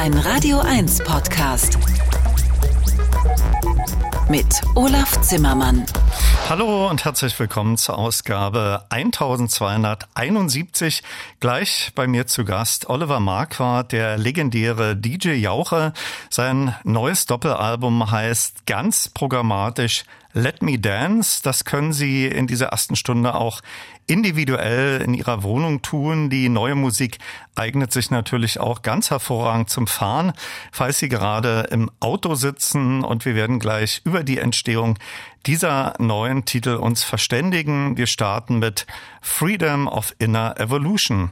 Ein Radio 1 Podcast. Mit Olaf Zimmermann. Hallo und herzlich willkommen zur Ausgabe 1271. Gleich bei mir zu Gast Oliver Marquardt, der legendäre DJ Jauche. Sein neues Doppelalbum heißt ganz programmatisch Let Me Dance. Das können Sie in dieser ersten Stunde auch individuell in Ihrer Wohnung tun. Die neue Musik eignet sich natürlich auch ganz hervorragend zum Fahren, falls Sie gerade im Auto sitzen. Und wir werden gleich über die Entstehung dieser neuen Titel uns verständigen. Wir starten mit Freedom of Inner Evolution.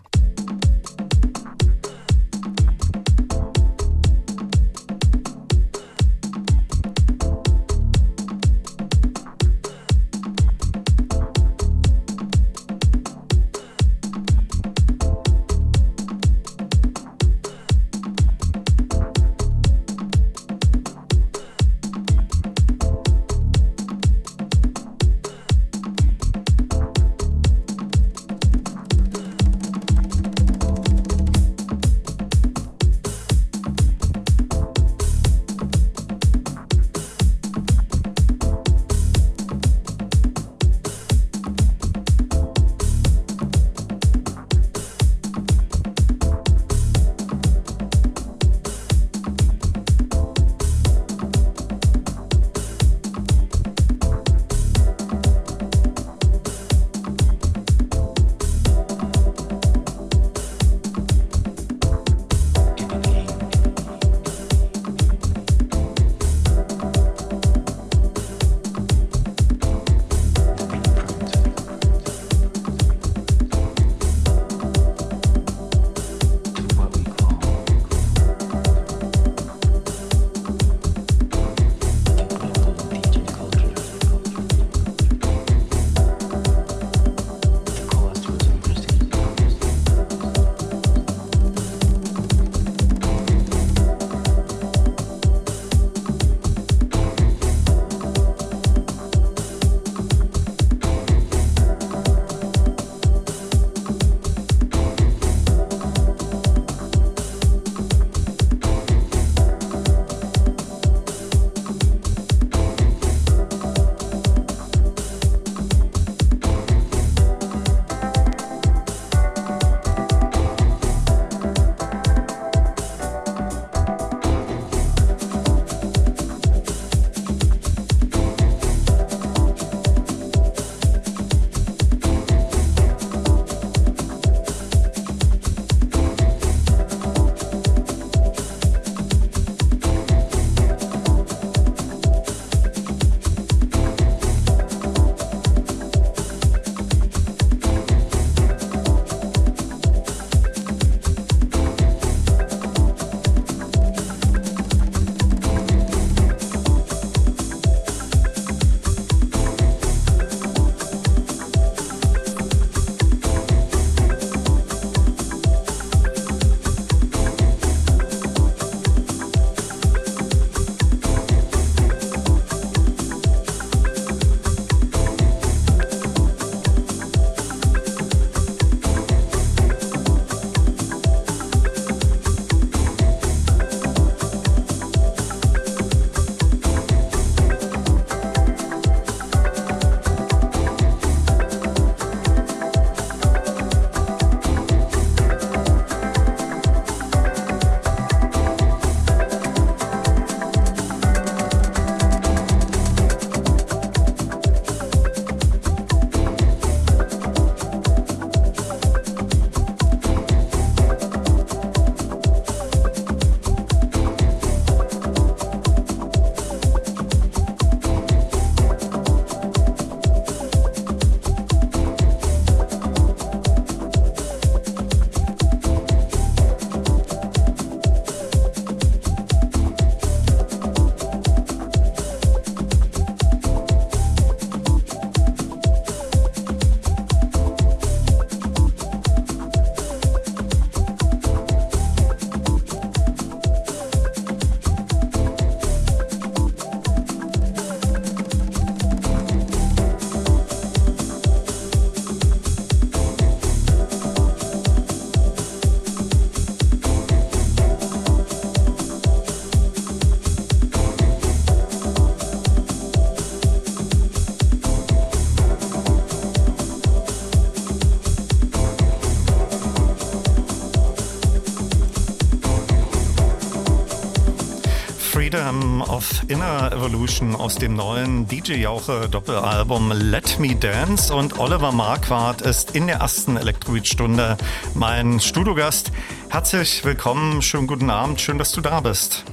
Freedom of Inner Evolution aus dem neuen DJ Jauche Doppelalbum Let Me Dance und Oliver Marquardt ist in der ersten Elektroid-Stunde mein Studiogast. Herzlich willkommen, schönen guten Abend, schön, dass du da bist.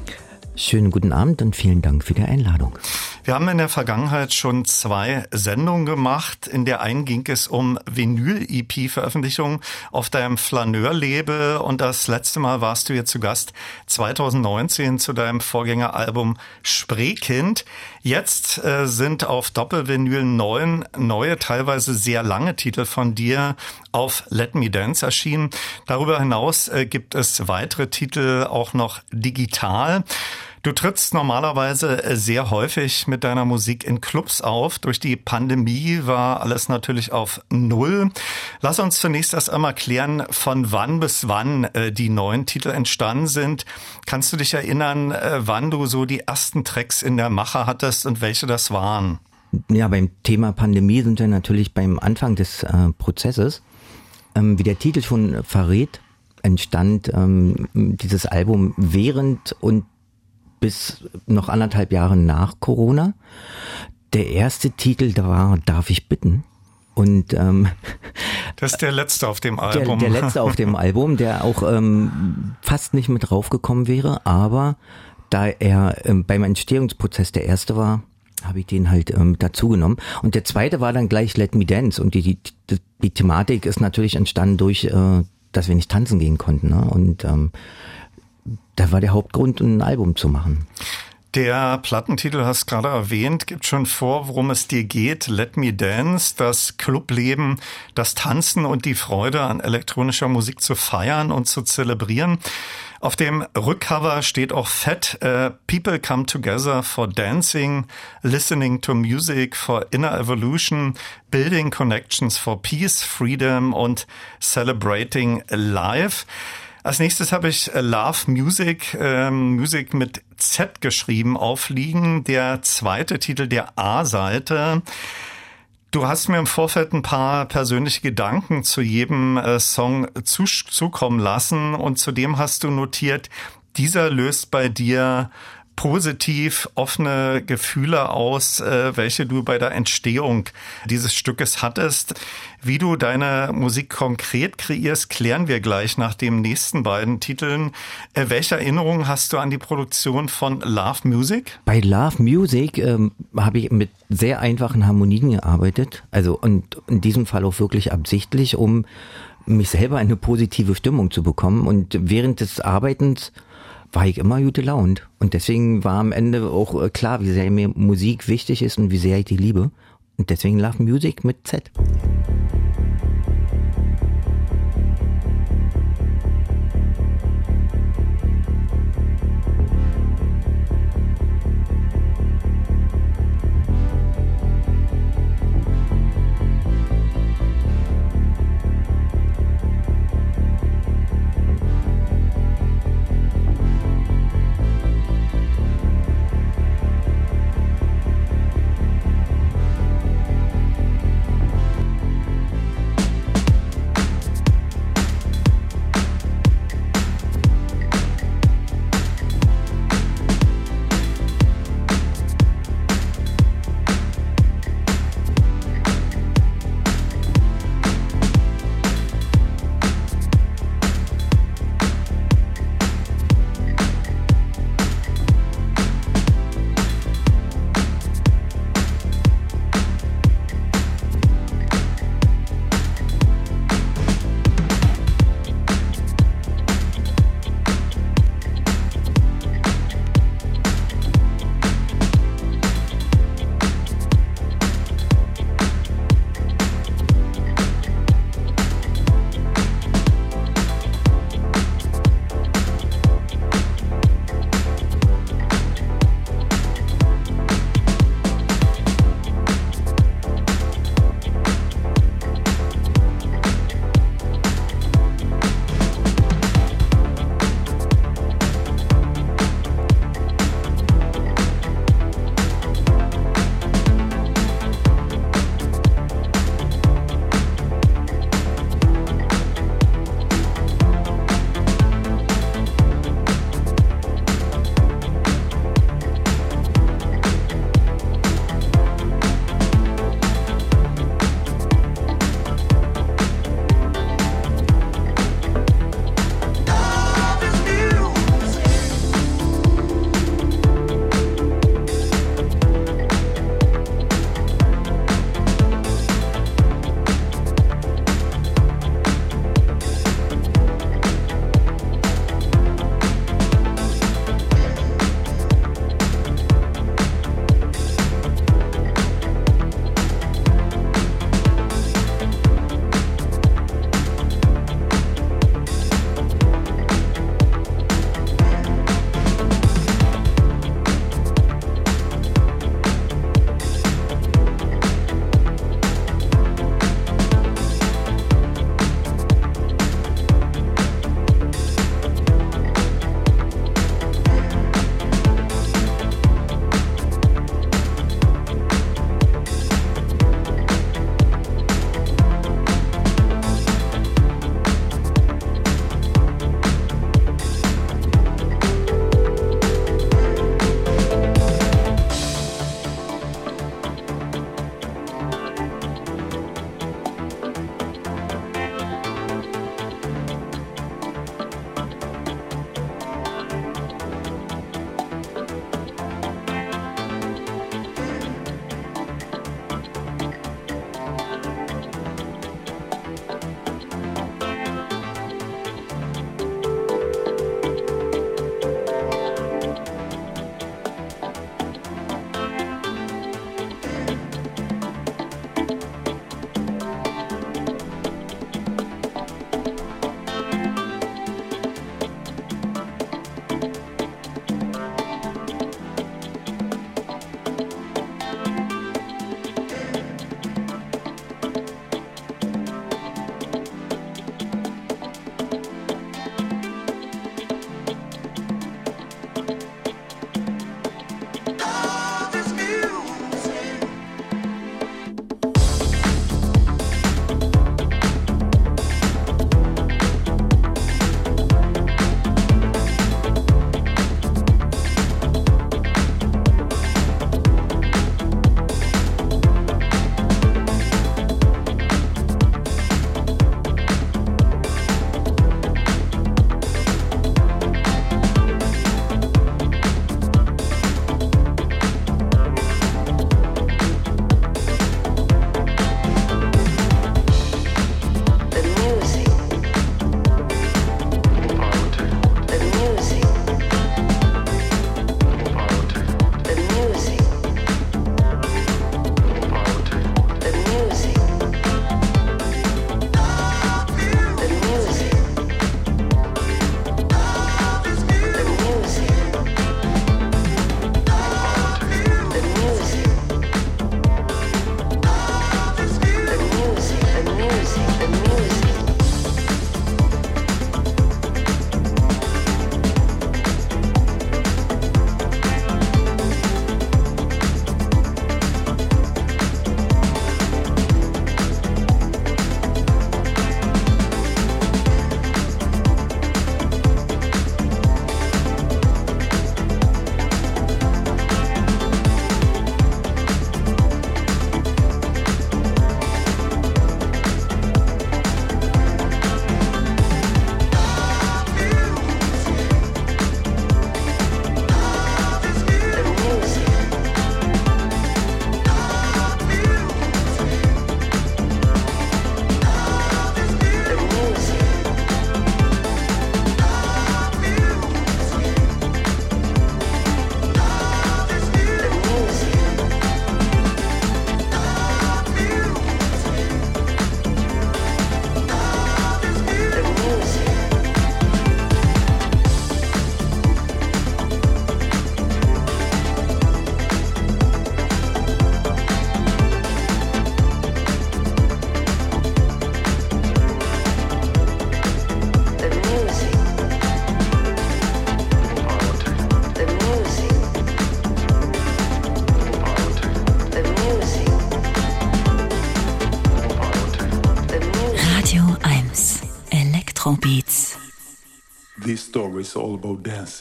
Schönen guten Abend und vielen Dank für die Einladung. Wir haben in der Vergangenheit schon zwei Sendungen gemacht. In der einen ging es um Vinyl-EP-Veröffentlichungen auf deinem Flaneur-Label und das letzte Mal warst du hier zu Gast 2019 zu deinem Vorgängeralbum Spreekind. Jetzt äh, sind auf Doppelvinyl neun neue, teilweise sehr lange Titel von dir auf Let Me Dance erschienen. Darüber hinaus äh, gibt es weitere Titel auch noch digital. Du trittst normalerweise äh, sehr häufig mit deiner Musik in Clubs auf. Durch die Pandemie war alles natürlich auf Null. Lass uns zunächst erst einmal klären, von wann bis wann äh, die neuen Titel entstanden sind. Kannst du dich erinnern, äh, wann du so die ersten Tracks in der Mache hattest und welche das waren? Ja, beim Thema Pandemie sind wir natürlich beim Anfang des äh, Prozesses. Ähm, wie der Titel schon verrät, entstand ähm, dieses Album während und bis noch anderthalb Jahre nach Corona. Der erste Titel da war Darf ich bitten? Und ähm, das ist der letzte auf dem Album. Der, der letzte auf dem Album, der auch ähm, fast nicht mit draufgekommen wäre, aber da er ähm, beim Entstehungsprozess der erste war, habe ich den halt ähm, dazu genommen. Und der zweite war dann gleich Let Me Dance. Und die, die, die, die Thematik ist natürlich entstanden durch, äh, dass wir nicht tanzen gehen konnten. Ne? Und ähm, da war der Hauptgrund, ein Album zu machen. Der Plattentitel hast gerade erwähnt, gibt schon vor, worum es dir geht. Let Me Dance, das Clubleben, das Tanzen und die Freude an elektronischer Musik zu feiern und zu zelebrieren. Auf dem Rückcover steht auch fett, uh, People come together for dancing, listening to music for inner evolution, building connections for peace, freedom und celebrating life. Als nächstes habe ich äh, Love Music, ähm, Music mit Z geschrieben, aufliegen. Der zweite Titel der A-Seite. Du hast mir im Vorfeld ein paar persönliche Gedanken zu jedem äh, Song zu, zukommen lassen und zudem hast du notiert, dieser löst bei dir positiv offene Gefühle aus, äh, welche du bei der Entstehung dieses Stückes hattest. Wie du deine Musik konkret kreierst, klären wir gleich nach den nächsten beiden Titeln. Äh, welche Erinnerungen hast du an die Produktion von Love Music? Bei Love Music ähm, habe ich mit sehr einfachen Harmonien gearbeitet. Also und in diesem Fall auch wirklich absichtlich, um mich selber eine positive Stimmung zu bekommen. Und während des Arbeitens war ich immer gute Launt. Und deswegen war am Ende auch äh, klar, wie sehr mir Musik wichtig ist und wie sehr ich die liebe. Und deswegen Love Music mit Z.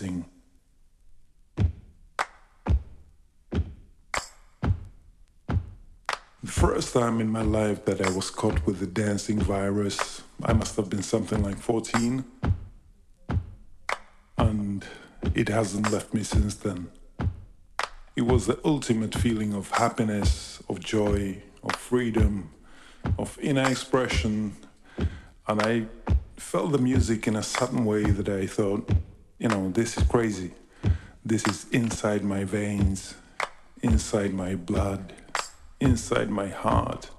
The first time in my life that I was caught with the dancing virus, I must have been something like 14. And it hasn't left me since then. It was the ultimate feeling of happiness, of joy, of freedom, of inner expression. And I felt the music in a sudden way that I thought, you know, this is crazy. This is inside my veins, inside my blood inside my heart,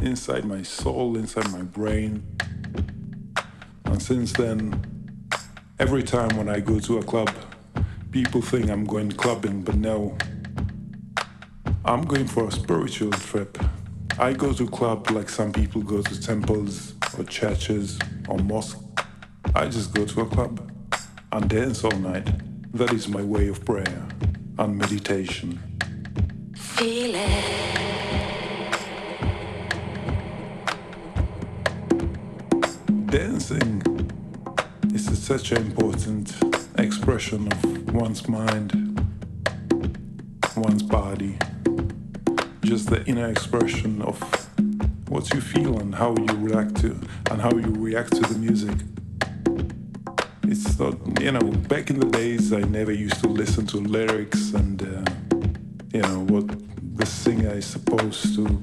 inside my soul, inside my brain. And since then, every time when I go to a club, people think I'm going clubbing, but no. I'm going for a spiritual trip. I go to club like some people go to temples or churches or mosques. I just go to a club and dance all night. That is my way of prayer and meditation. Feel it. dancing is such an important expression of one's mind, one's body, just the inner expression of what you feel and how you react to and how you react to the music. It's not, you know, back in the days I never used to listen to lyrics and, uh, you know, what the singer is supposed to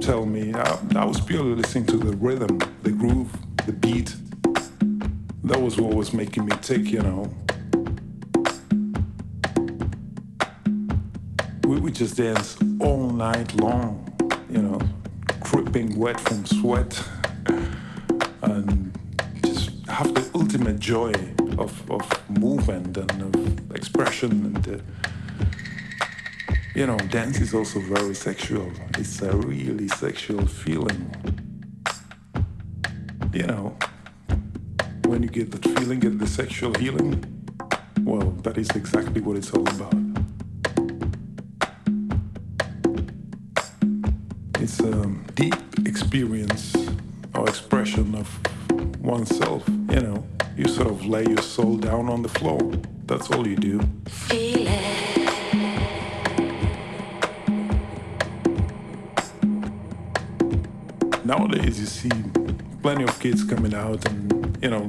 tell me. I, I was purely listening to the rhythm, the groove, the beat. That was what was making me tick, you know. We would just dance all night long, you know, dripping wet from sweat and have the ultimate joy of, of movement and of expression and uh, you know dance is also very sexual. It's a really sexual feeling. You know, when you get that feeling, get the sexual healing, well, that is exactly what it's all about. It's a deep experience or expression of oneself, you know. You sort of lay your soul down on the floor. That's all you do. Feel it. Nowadays, you see plenty of kids coming out and you know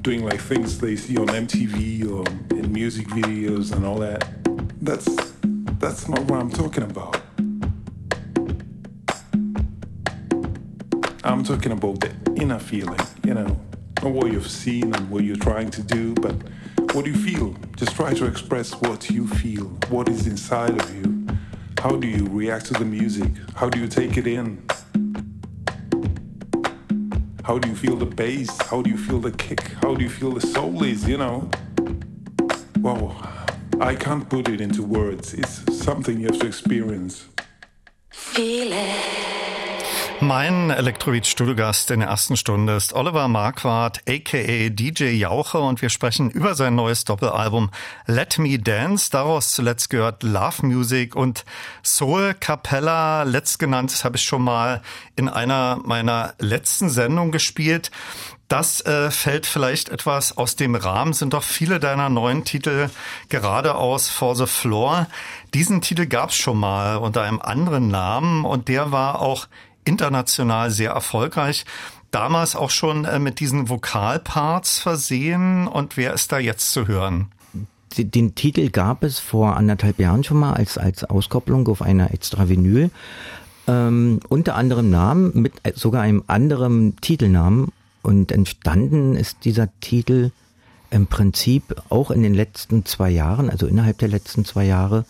doing like things they see on MTV or in music videos and all that. That's that's not what I'm talking about. I'm talking about the inner feeling, you know, not what you've seen and what you're trying to do, but what do you feel? Just try to express what you feel, what is inside of you. How do you react to the music? How do you take it in? How do you feel the bass? How do you feel the kick? How do you feel the soul is, you know? Well, I can't put it into words. It's something you have to experience. Feel it. Mein Elektrobeat-Studiogast in der ersten Stunde ist Oliver Marquardt, aka DJ Jauche, und wir sprechen über sein neues Doppelalbum Let Me Dance. Daraus zuletzt gehört Love Music und Soul Capella. Letztgenanntes habe ich schon mal in einer meiner letzten Sendungen gespielt. Das äh, fällt vielleicht etwas aus dem Rahmen, sind doch viele deiner neuen Titel geradeaus For the Floor. Diesen Titel gab es schon mal unter einem anderen Namen und der war auch international sehr erfolgreich. Damals auch schon äh, mit diesen Vokalparts versehen. Und wer ist da jetzt zu hören? Den Titel gab es vor anderthalb Jahren schon mal als, als Auskopplung auf einer extra Vinyl. Ähm, unter anderem Namen, mit sogar einem anderen Titelnamen. Und entstanden ist dieser Titel im Prinzip auch in den letzten zwei Jahren, also innerhalb der letzten zwei Jahre.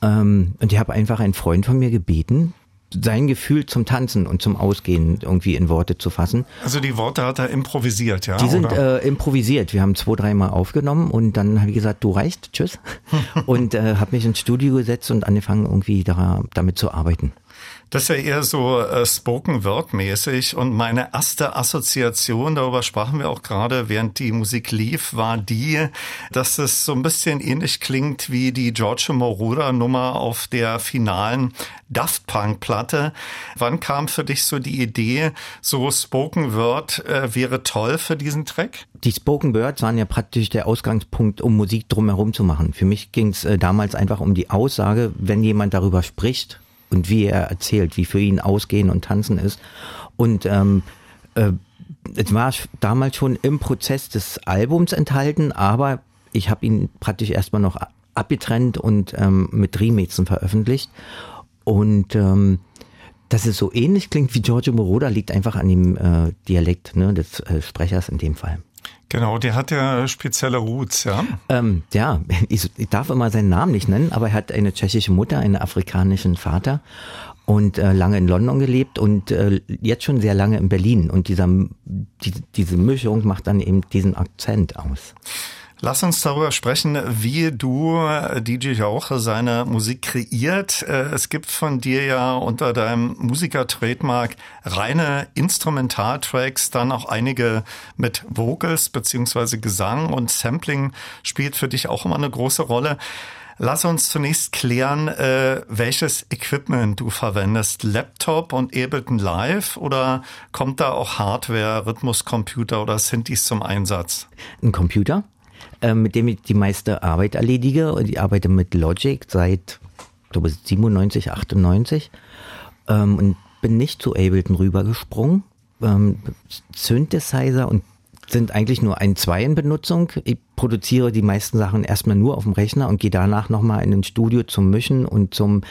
Ähm, und ich habe einfach einen Freund von mir gebeten, sein Gefühl zum Tanzen und zum Ausgehen irgendwie in Worte zu fassen. Also die Worte hat er improvisiert, ja? Die sind äh, improvisiert. Wir haben zwei, dreimal aufgenommen und dann habe ich gesagt, du reicht, tschüss. und äh, habe mich ins Studio gesetzt und angefangen irgendwie da, damit zu arbeiten. Das ist ja eher so äh, Spoken Word mäßig und meine erste Assoziation, darüber sprachen wir auch gerade, während die Musik lief, war die, dass es so ein bisschen ähnlich klingt wie die George Moroder Nummer auf der finalen Daft Punk Platte. Wann kam für dich so die Idee, so Spoken Word äh, wäre toll für diesen Track? Die Spoken Words waren ja praktisch der Ausgangspunkt, um Musik drumherum zu machen. Für mich ging es äh, damals einfach um die Aussage, wenn jemand darüber spricht und wie er erzählt, wie für ihn Ausgehen und Tanzen ist. Und ähm, äh, es war damals schon im Prozess des Albums enthalten, aber ich habe ihn praktisch erstmal noch abgetrennt und ähm, mit Remixen veröffentlicht. Und ähm, dass es so ähnlich klingt wie Giorgio Moroder, liegt einfach an dem äh, Dialekt ne, des äh, Sprechers in dem Fall. Genau, der hat ja spezielle Roots, ja? Ähm, ja, ich, ich darf immer seinen Namen nicht nennen, aber er hat eine tschechische Mutter, einen afrikanischen Vater und äh, lange in London gelebt und äh, jetzt schon sehr lange in Berlin. Und dieser, die, diese Mischung macht dann eben diesen Akzent aus. Lass uns darüber sprechen, wie du, DJ Jauche, seine Musik kreiert. Äh, es gibt von dir ja unter deinem Musiker-Trademark reine Instrumentaltracks, dann auch einige mit Vocals beziehungsweise Gesang und Sampling spielt für dich auch immer eine große Rolle. Lass uns zunächst klären, äh, welches Equipment du verwendest. Laptop und Ableton Live oder kommt da auch Hardware, Rhythmuscomputer oder Synthes zum Einsatz? Ein Computer äh, mit dem ich die meiste Arbeit erledige. Und ich arbeite mit Logic seit, glaube 97, 98 ähm, und bin nicht zu Ableton rübergesprungen. Ähm, Synthesizer und sind eigentlich nur ein, zwei in Benutzung. Ich produziere die meisten Sachen erstmal nur auf dem Rechner und gehe danach nochmal in ein Studio zum Mischen und zum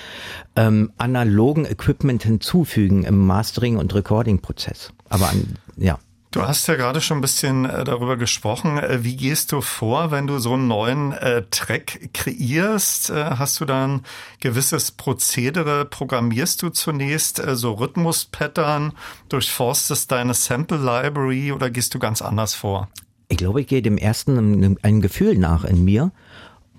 ähm, analogen Equipment hinzufügen im Mastering- und Recording-Prozess. Aber an, ja. Du hast ja gerade schon ein bisschen äh, darüber gesprochen. Äh, wie gehst du vor, wenn du so einen neuen äh, Track kreierst? Hast du dann gewisses Prozedere? Programmierst du zunächst so Rhythmus-Pattern? Durchforstest deine Sample-Library oder gehst du ganz anders vor? Ich glaube, ich gehe dem ersten ein, ein Gefühl nach in mir.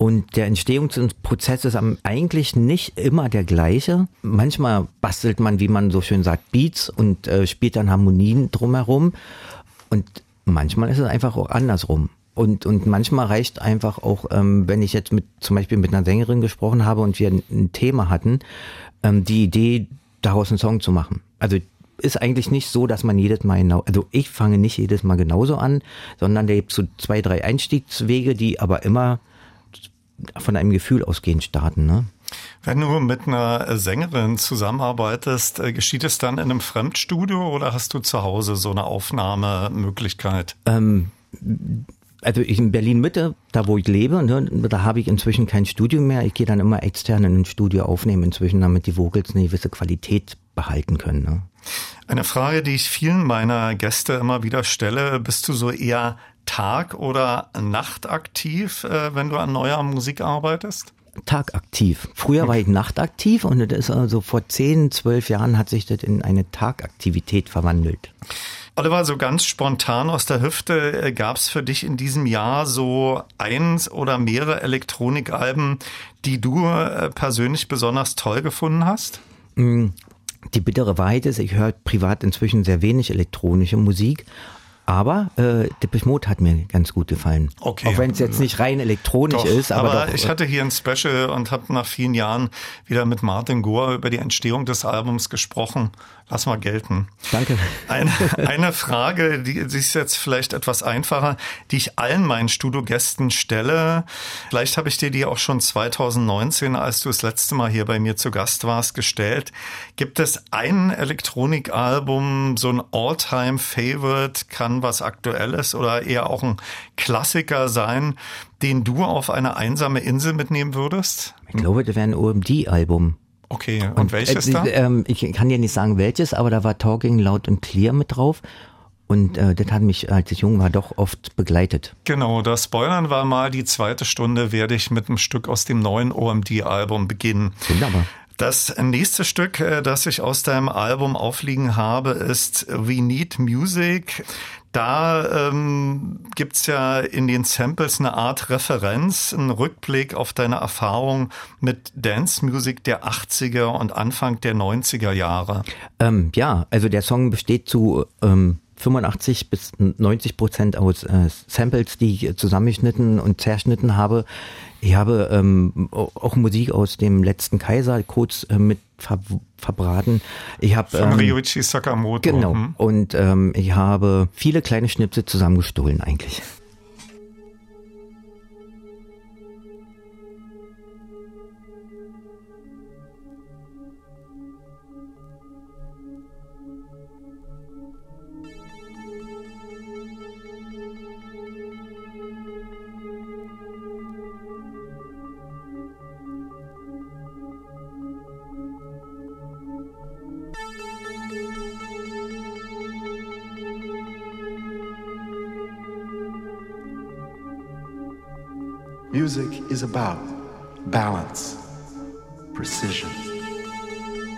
Und der Entstehungsprozess ist eigentlich nicht immer der gleiche. Manchmal bastelt man, wie man so schön sagt, Beats und äh, spielt dann Harmonien drumherum. Und manchmal ist es einfach auch andersrum. Und, und manchmal reicht einfach auch, ähm, wenn ich jetzt mit zum Beispiel mit einer Sängerin gesprochen habe und wir ein, ein Thema hatten, ähm, die Idee, daraus einen Song zu machen. Also ist eigentlich nicht so, dass man jedes Mal genau, also ich fange nicht jedes Mal genauso an, sondern da gibt es so zwei, drei Einstiegswege, die aber immer von einem Gefühl ausgehend starten. Ne? Wenn du mit einer Sängerin zusammenarbeitest, äh, geschieht es dann in einem Fremdstudio oder hast du zu Hause so eine Aufnahmemöglichkeit? Ähm, also ich in Berlin Mitte, da wo ich lebe, ne, da habe ich inzwischen kein Studio mehr. Ich gehe dann immer extern in ein Studio aufnehmen inzwischen, damit die Vocals eine gewisse Qualität behalten können. Ne? Eine Frage, die ich vielen meiner Gäste immer wieder stelle, bist du so eher Tag- oder Nachtaktiv, äh, wenn du an neuer Musik arbeitest? Tagaktiv. Früher war ich nachtaktiv und das ist also vor 10, 12 Jahren hat sich das in eine Tagaktivität verwandelt. Oliver, so ganz spontan aus der Hüfte, äh, gab es für dich in diesem Jahr so eins oder mehrere Elektronikalben, die du äh, persönlich besonders toll gefunden hast? Mm, die bittere Wahrheit ist, ich höre privat inzwischen sehr wenig elektronische Musik, aber äh, Depeche Mode hat mir ganz gut gefallen. Okay. Auch wenn es jetzt nicht rein elektronisch doch, ist. Aber, aber doch, ich hatte hier ein Special und habe nach vielen Jahren wieder mit Martin Gore über die Entstehung des Albums gesprochen. Lass mal gelten. Danke. Eine, eine Frage, die, die ist jetzt vielleicht etwas einfacher, die ich allen meinen Studiogästen stelle. Vielleicht habe ich dir die auch schon 2019, als du das letzte Mal hier bei mir zu Gast warst, gestellt. Gibt es ein Elektronikalbum, so ein All-Time-Favorite, kann was Aktuelles oder eher auch ein Klassiker sein, den du auf eine einsame Insel mitnehmen würdest? Ich glaube, das wäre ein OMD-Album. Okay, und, und welches äh, da? Ähm, ich kann dir nicht sagen welches, aber da war Talking Loud und Clear mit drauf. Und äh, das hat mich, als ich jung war, doch oft begleitet. Genau, das Spoilern war mal die zweite Stunde, werde ich mit einem Stück aus dem neuen OMD-Album beginnen. Wunderbar. Das nächste Stück, äh, das ich aus deinem Album aufliegen habe, ist We Need Music. Da ähm, gibt's ja in den Samples eine Art Referenz, einen Rückblick auf deine Erfahrung mit Dance Music der 80er und Anfang der 90er Jahre. Ähm, ja, also der Song besteht zu ähm, 85 bis 90 Prozent aus äh, Samples, die ich zusammengeschnitten und zerschnitten habe. Ich habe ähm, auch Musik aus dem letzten Kaiser kurz äh, mit ver verbraten. Ich habe von ähm, Ryuichi Sakamoto. Genau. Hm? Und ähm, ich habe viele kleine Schnipsel zusammengestohlen eigentlich. Music is about balance, precision,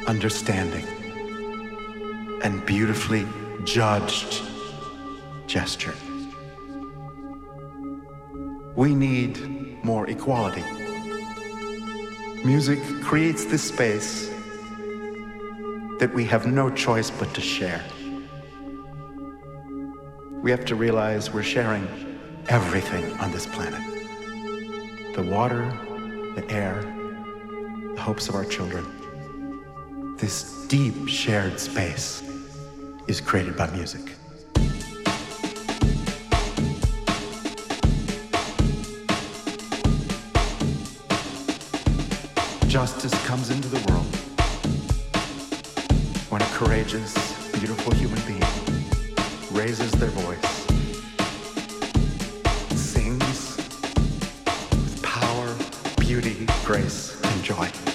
understanding, and beautifully judged gesture. We need more equality. Music creates this space that we have no choice but to share. We have to realize we're sharing everything on this planet the water, the air, the hopes of our children. This deep shared space is created by music. Justice comes into the world when a courageous, beautiful human being raises their voice, grace, and joy.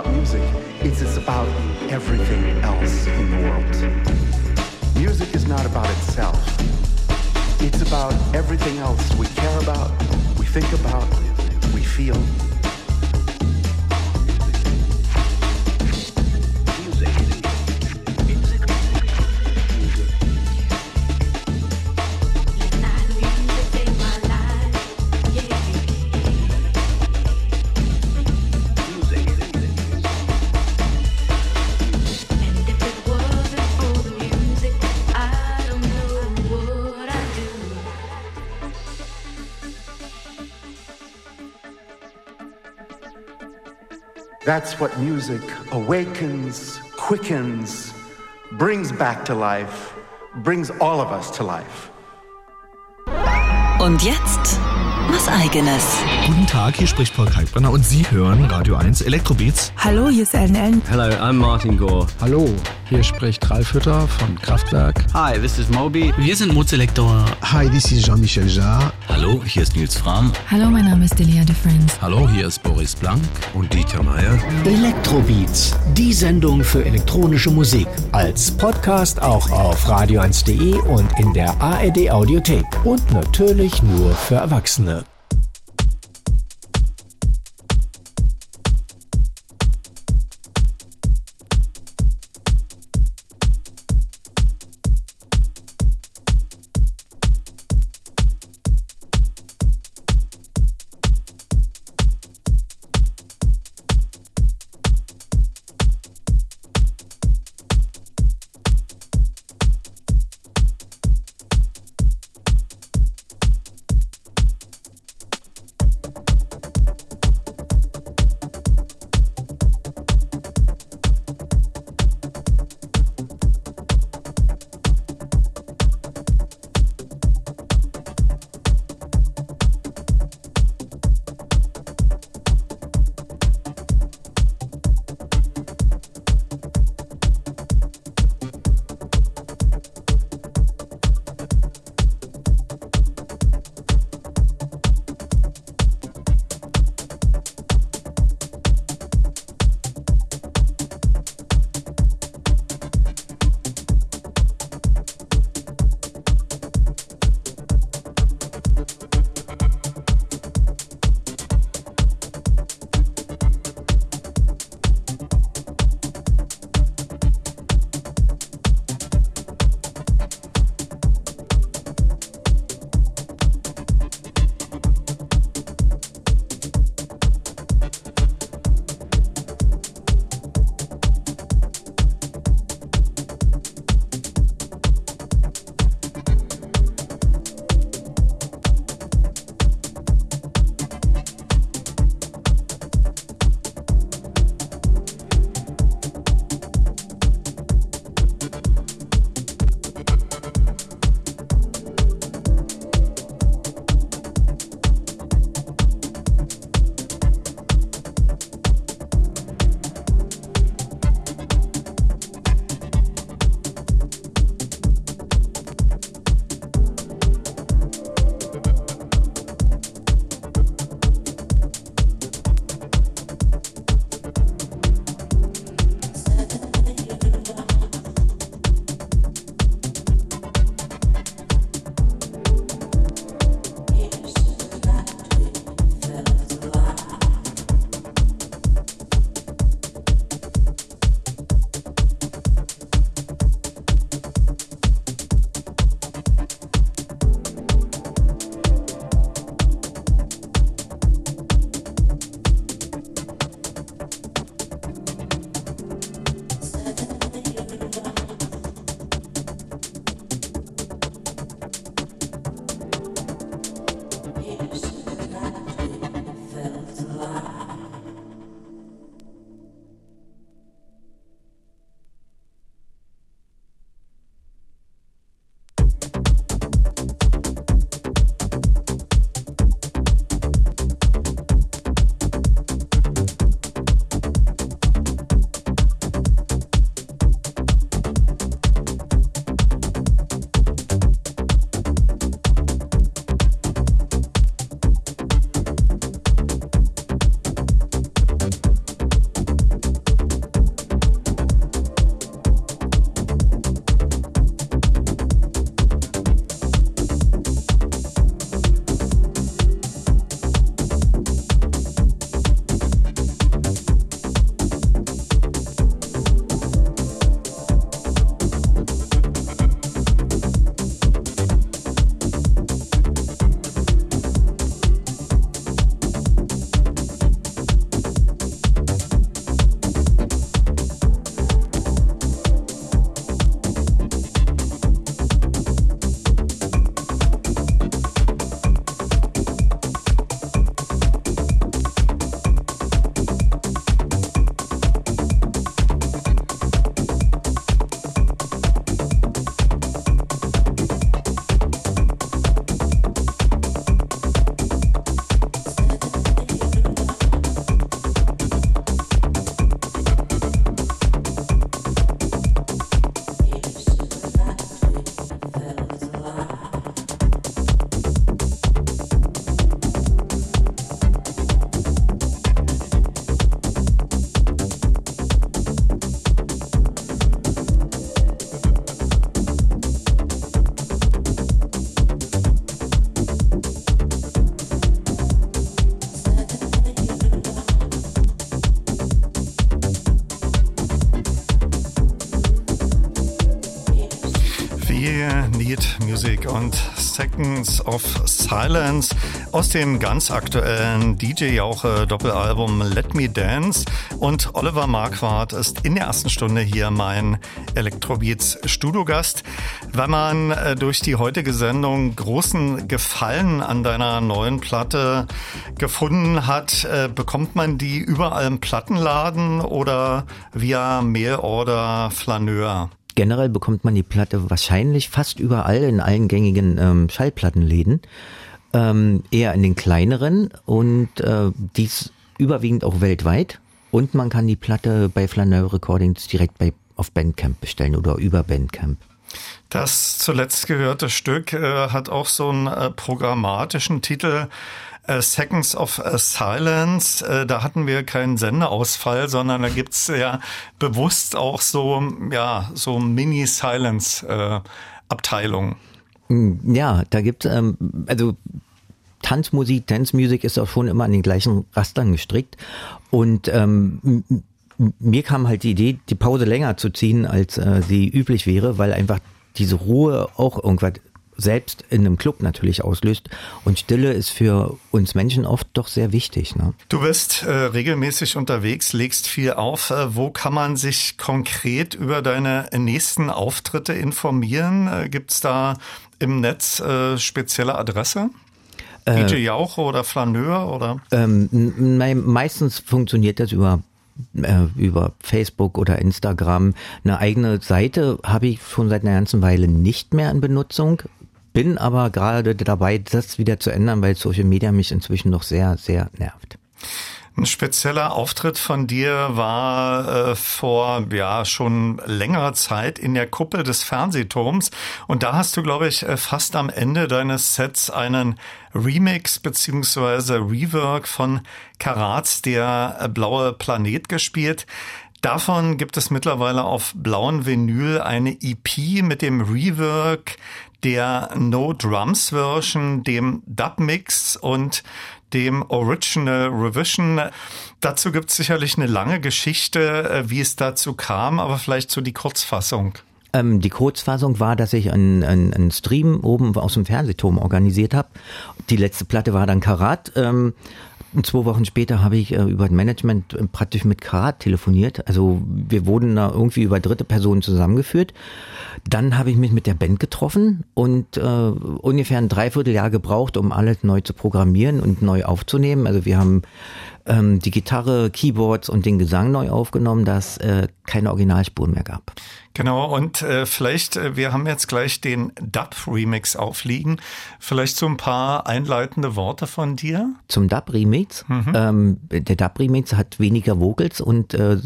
About music is it's about everything else in the world. Music is not about itself. It's about everything else we care about, we think about, That's what music awakens, quickens, brings back to life, brings all of us to life. Und jetzt was Eigenes. Guten Tag, hier spricht Paul Kalkbrenner und Sie hören Radio 1 Elektrobeats. Hallo, hier ist Ellen Ellen. Hello, I'm Martin Gore. Hallo, hier spricht Ralf Hütter von Kraftwerk. Hi, this is Moby. Wir sind Mozelektor. Hi, this is Jean-Michel Jarre. Hallo, hier ist Nils Fram. Hallo, mein Name ist Delia de Friends. Hallo, hier ist Boris Blank und Dieter Meier. Elektrobeats, die Sendung für elektronische Musik. Als Podcast auch auf radio1.de und in der ARD Audiothek. Und natürlich nur für Erwachsene. Und Seconds of Silence aus dem ganz aktuellen DJ Jauche Doppelalbum Let Me Dance. Und Oliver Marquardt ist in der ersten Stunde hier mein Electrobeats Studiogast. Wenn man äh, durch die heutige Sendung großen Gefallen an deiner neuen Platte gefunden hat, äh, bekommt man die überall im Plattenladen oder via Mailorder Flaneur? Generell bekommt man die Platte wahrscheinlich fast überall in allen gängigen ähm, Schallplattenläden. Ähm, eher in den kleineren und äh, dies überwiegend auch weltweit. Und man kann die Platte bei Flaneur Recordings direkt bei, auf Bandcamp bestellen oder über Bandcamp. Das zuletzt gehörte Stück äh, hat auch so einen äh, programmatischen Titel. Äh, Seconds of äh, Silence, äh, da hatten wir keinen Sendeausfall, sondern da gibt's ja bewusst auch so, ja, so Mini-Silence-Abteilungen. Mm, ja, da gibt ähm, also Tanzmusik, Dance ist auch schon immer an den gleichen Rastern gestrickt. Und ähm, mir kam halt die Idee, die Pause länger zu ziehen, als äh, sie üblich wäre, weil einfach diese Ruhe auch irgendwas selbst in einem Club natürlich auslöst. Und Stille ist für uns Menschen oft doch sehr wichtig. Ne? Du bist äh, regelmäßig unterwegs, legst viel auf. Äh, wo kann man sich konkret über deine nächsten Auftritte informieren? Äh, Gibt es da im Netz äh, spezielle Adresse? DJ Jauche oder Flaneur oder? Ähm, meistens funktioniert das über äh, über Facebook oder Instagram. Eine eigene Seite habe ich schon seit einer ganzen Weile nicht mehr in Benutzung bin aber gerade dabei, das wieder zu ändern, weil Social Media mich inzwischen noch sehr, sehr nervt. Ein spezieller Auftritt von dir war äh, vor ja schon längerer Zeit in der Kuppel des Fernsehturms und da hast du, glaube ich, äh, fast am Ende deines Sets einen Remix beziehungsweise Rework von Karats Der äh, blaue Planet gespielt. Davon gibt es mittlerweile auf blauen Vinyl eine EP mit dem Rework der No Drums Version, dem Dub Mix und dem Original Revision. Dazu gibt es sicherlich eine lange Geschichte, äh, wie es dazu kam, aber vielleicht so die Kurzfassung. Ähm, die Kurzfassung war, dass ich einen, einen, einen Stream oben aus dem Fernsehturm organisiert habe. Die letzte Platte war dann Karat. Ähm, und zwei Wochen später habe ich äh, über das Management äh, praktisch mit Karat telefoniert. Also wir wurden da irgendwie über dritte Personen zusammengeführt. Dann habe ich mich mit der Band getroffen und äh, ungefähr ein Dreivierteljahr gebraucht, um alles neu zu programmieren und neu aufzunehmen. Also wir haben ähm, die Gitarre, Keyboards und den Gesang neu aufgenommen, da es äh, keine Originalspuren mehr gab. Genau, und äh, vielleicht, äh, wir haben jetzt gleich den Dub-Remix aufliegen. Vielleicht so ein paar einleitende Worte von dir? Zum Dub-Remix? Mhm. Ähm, der Dub-Remix hat weniger Vocals und äh,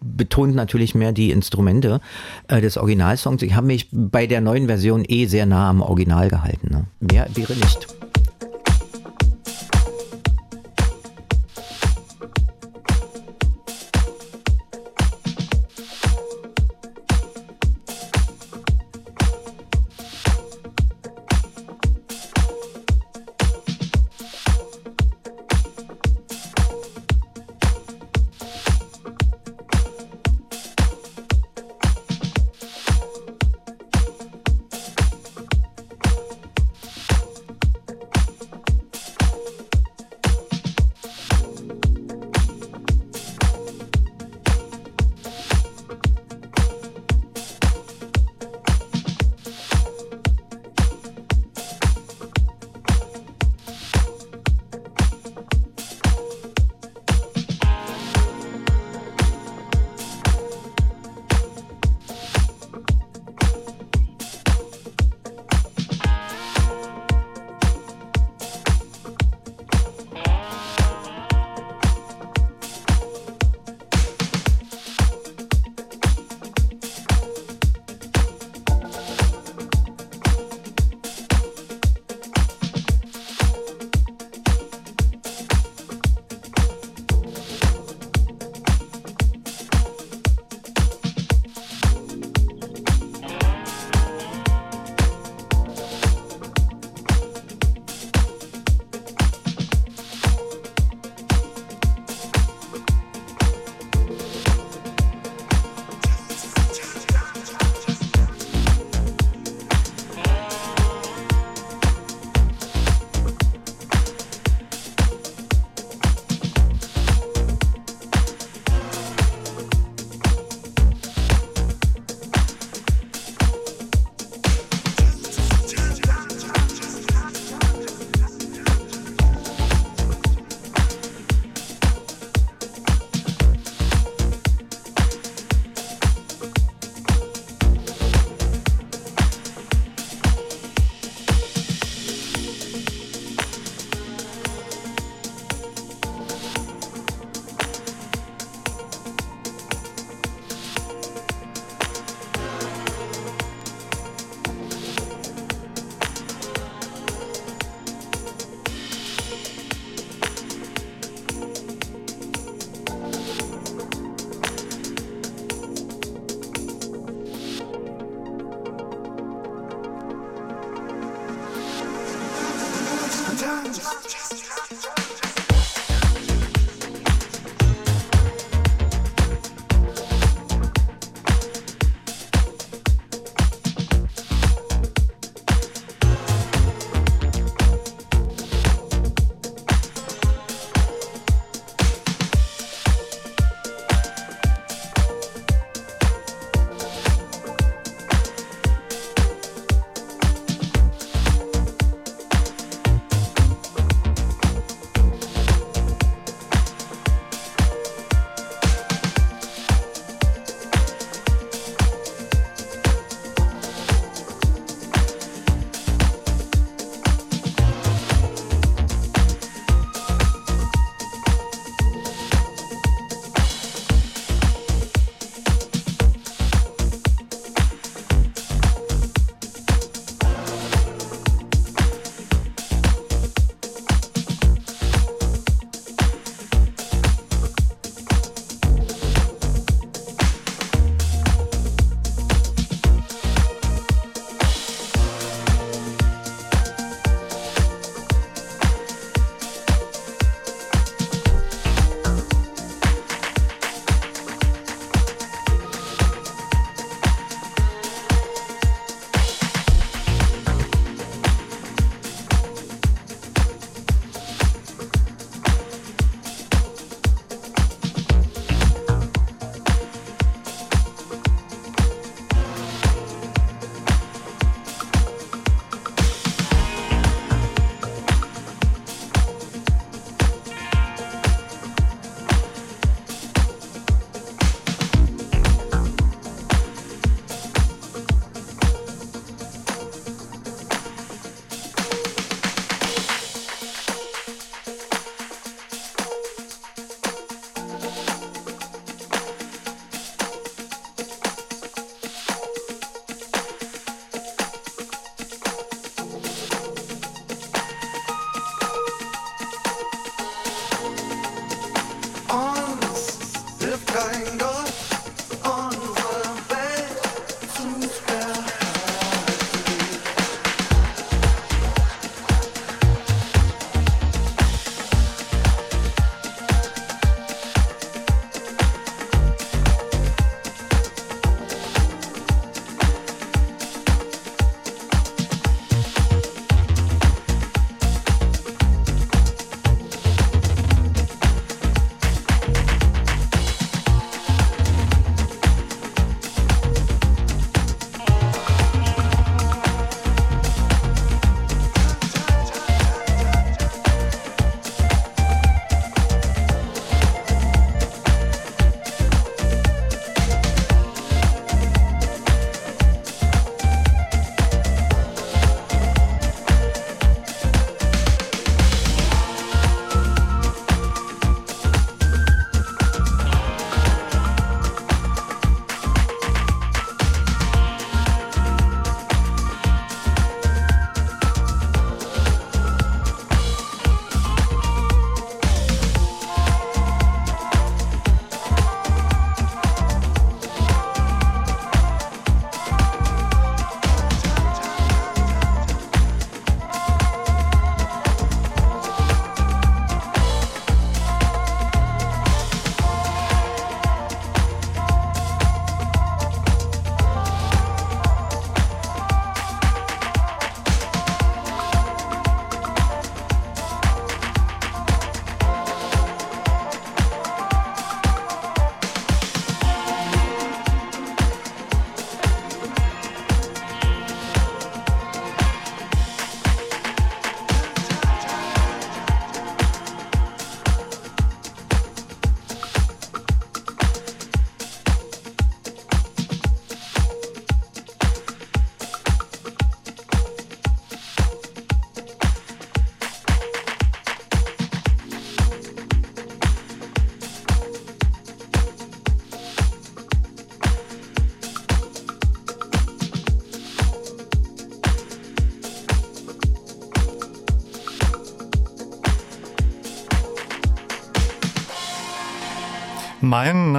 betont natürlich mehr die Instrumente äh, des Originalsongs. Ich habe mich bei der neuen Version eh sehr nah am Original gehalten. Ne? Mehr wäre nicht.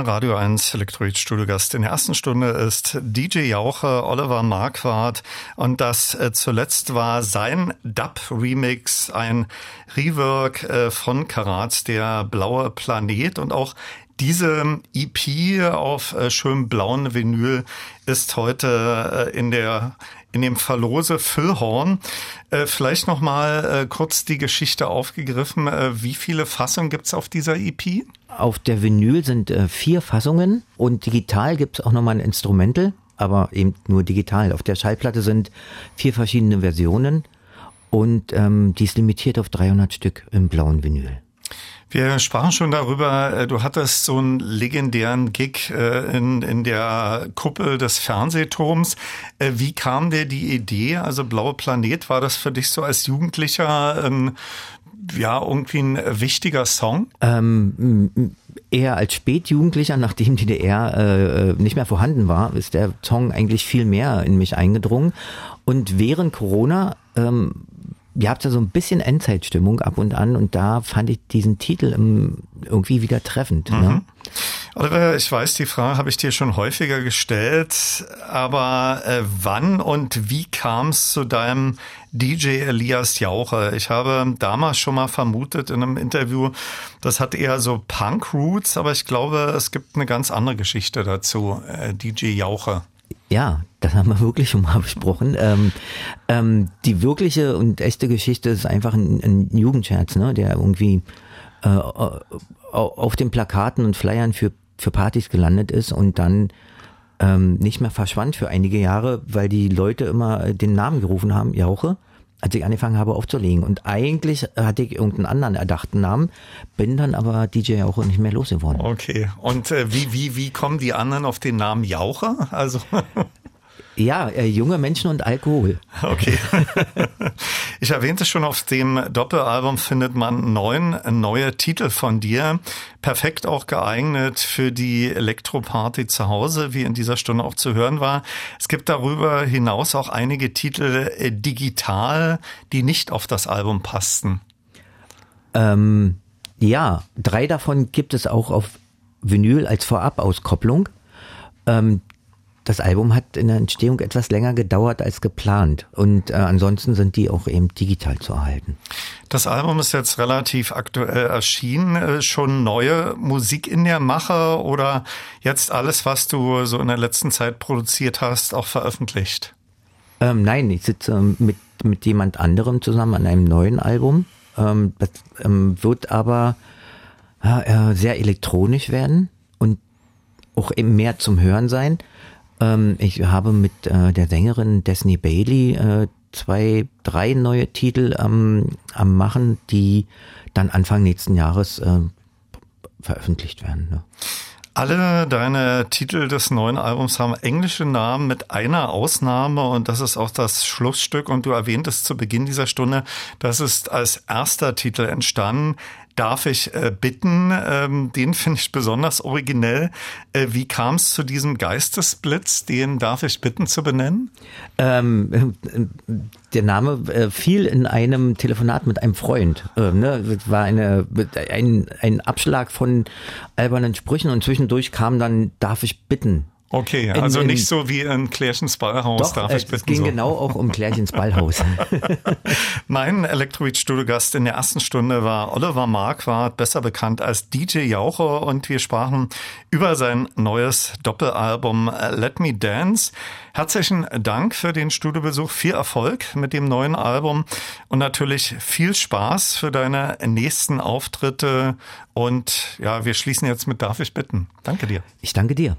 Radio 1 Elektroid Studiogast in der ersten Stunde ist DJ Jauche, Oliver Marquardt und das äh, zuletzt war sein Dub-Remix, ein Rework äh, von Karat, der blaue Planet und auch diese EP auf äh, schön blauen Vinyl ist heute äh, in der in dem Verlose Füllhorn. Äh, vielleicht noch mal kurz die Geschichte aufgegriffen. Wie viele Fassungen gibt's auf dieser EP? Auf der Vinyl sind äh, vier Fassungen und digital gibt's auch nochmal ein Instrumental, aber eben nur digital. Auf der Schallplatte sind vier verschiedene Versionen und ähm, die ist limitiert auf 300 Stück im blauen Vinyl. Wir sprachen schon darüber, äh, du hattest so einen legendären Gig äh, in, in der Kuppel des Fernsehturms. Äh, wie kam dir die Idee? Also Blaue Planet, war das für dich so als Jugendlicher ein, ja, irgendwie ein wichtiger Song? Ähm, eher als Spätjugendlicher, nachdem die DDR äh, nicht mehr vorhanden war, ist der Song eigentlich viel mehr in mich eingedrungen. Und während Corona ähm, ihr habt ja so ein bisschen Endzeitstimmung ab und an und da fand ich diesen Titel irgendwie wieder treffend. Ne? Mhm. Ne? Oliver, ich weiß, die Frage habe ich dir schon häufiger gestellt, aber äh, wann und wie kam es zu deinem DJ Elias Jauche? Ich habe damals schon mal vermutet in einem Interview, das hat eher so Punk-Roots, aber ich glaube, es gibt eine ganz andere Geschichte dazu, äh, DJ Jauche. Ja, das haben wir wirklich schon mal besprochen. Ähm, ähm, die wirkliche und echte Geschichte ist einfach ein, ein Jugendscherz, ne, der irgendwie äh, auf den Plakaten und Flyern für, für Partys gelandet ist und dann ähm, nicht mehr verschwand für einige Jahre, weil die Leute immer den Namen gerufen haben, Jauche als ich angefangen habe aufzulegen. Und eigentlich hatte ich irgendeinen anderen erdachten Namen, bin dann aber DJ auch nicht mehr losgeworden. Okay. Und äh, wie, wie, wie kommen die anderen auf den Namen Jaucher? Also. Ja, äh, junge Menschen und Alkohol. Okay. Ich erwähnte schon, auf dem Doppelalbum findet man neun neue Titel von dir. Perfekt auch geeignet für die Elektroparty zu Hause, wie in dieser Stunde auch zu hören war. Es gibt darüber hinaus auch einige Titel äh, digital, die nicht auf das Album passten. Ähm, ja, drei davon gibt es auch auf Vinyl als Vorabauskopplung. Ähm, das Album hat in der Entstehung etwas länger gedauert als geplant und äh, ansonsten sind die auch eben digital zu erhalten. Das Album ist jetzt relativ aktuell erschienen. Äh, schon neue Musik in der Mache oder jetzt alles, was du so in der letzten Zeit produziert hast, auch veröffentlicht? Ähm, nein, ich sitze mit, mit jemand anderem zusammen an einem neuen Album. Ähm, das ähm, wird aber äh, sehr elektronisch werden und auch eben mehr zum Hören sein. Ähm, ich habe mit äh, der Sängerin Destiny Bailey äh, zwei, drei neue Titel ähm, am machen, die dann Anfang nächsten Jahres äh, veröffentlicht werden. Ne? Alle deine Titel des neuen Albums haben englische Namen mit einer Ausnahme und das ist auch das Schlussstück und du erwähntest zu Beginn dieser Stunde, das ist als erster Titel entstanden darf ich äh, bitten. Ähm, den finde ich besonders originell. Äh, wie kam es zu diesem Geistesblitz? Den darf ich bitten zu benennen? Ähm, der Name äh, fiel in einem Telefonat mit einem Freund. Äh, ne? War eine, ein, ein Abschlag von albernen Sprüchen und zwischendurch kam dann, darf ich bitten. Okay, also in, in, nicht so wie in Klärchens Ballhaus, doch, darf ich bitten. Es ging so. genau auch um Klärchens Ballhaus. mein Elektroid-Studiogast in der ersten Stunde war Oliver Marquardt, besser bekannt als DJ Jauche und wir sprachen über sein neues Doppelalbum Let Me Dance. Herzlichen Dank für den Studiobesuch, viel Erfolg mit dem neuen Album und natürlich viel Spaß für deine nächsten Auftritte und ja, wir schließen jetzt mit Darf ich bitten. Danke dir. Ich danke dir.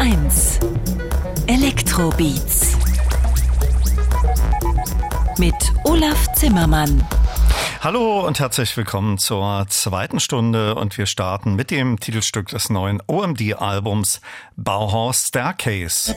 1 Elektrobeats mit Olaf Zimmermann. Hallo und herzlich willkommen zur zweiten Stunde und wir starten mit dem Titelstück des neuen OMD-Albums Bauhaus Staircase.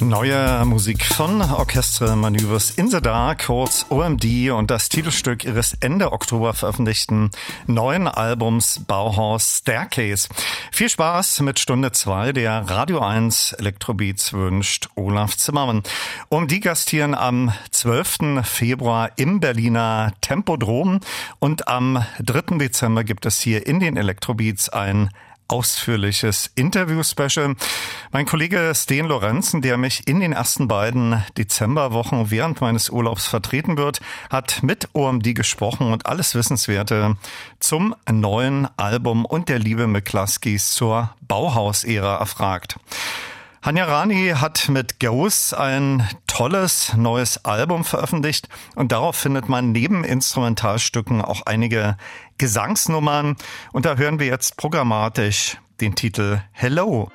Neue Musik von Orchestre Manövers in the Dark, kurz OMD und das Titelstück ihres Ende Oktober veröffentlichten neuen Albums Bauhaus Staircase. Viel Spaß mit Stunde 2 der Radio 1 Elektrobeats wünscht Olaf Zimmermann. OMD gastieren am 12. Februar im Berliner Tempodrom und am 3. Dezember gibt es hier in den Elektrobeats ein ausführliches Interview-Special. Mein Kollege Sten Lorenzen, der mich in den ersten beiden Dezemberwochen während meines Urlaubs vertreten wird, hat mit OMD gesprochen und alles Wissenswerte zum neuen Album und der Liebe McCluskys zur Bauhaus-Ära erfragt. Hanya Rani hat mit Ghost ein tolles neues Album veröffentlicht und darauf findet man neben Instrumentalstücken auch einige Gesangsnummern und da hören wir jetzt programmatisch den Titel Hello.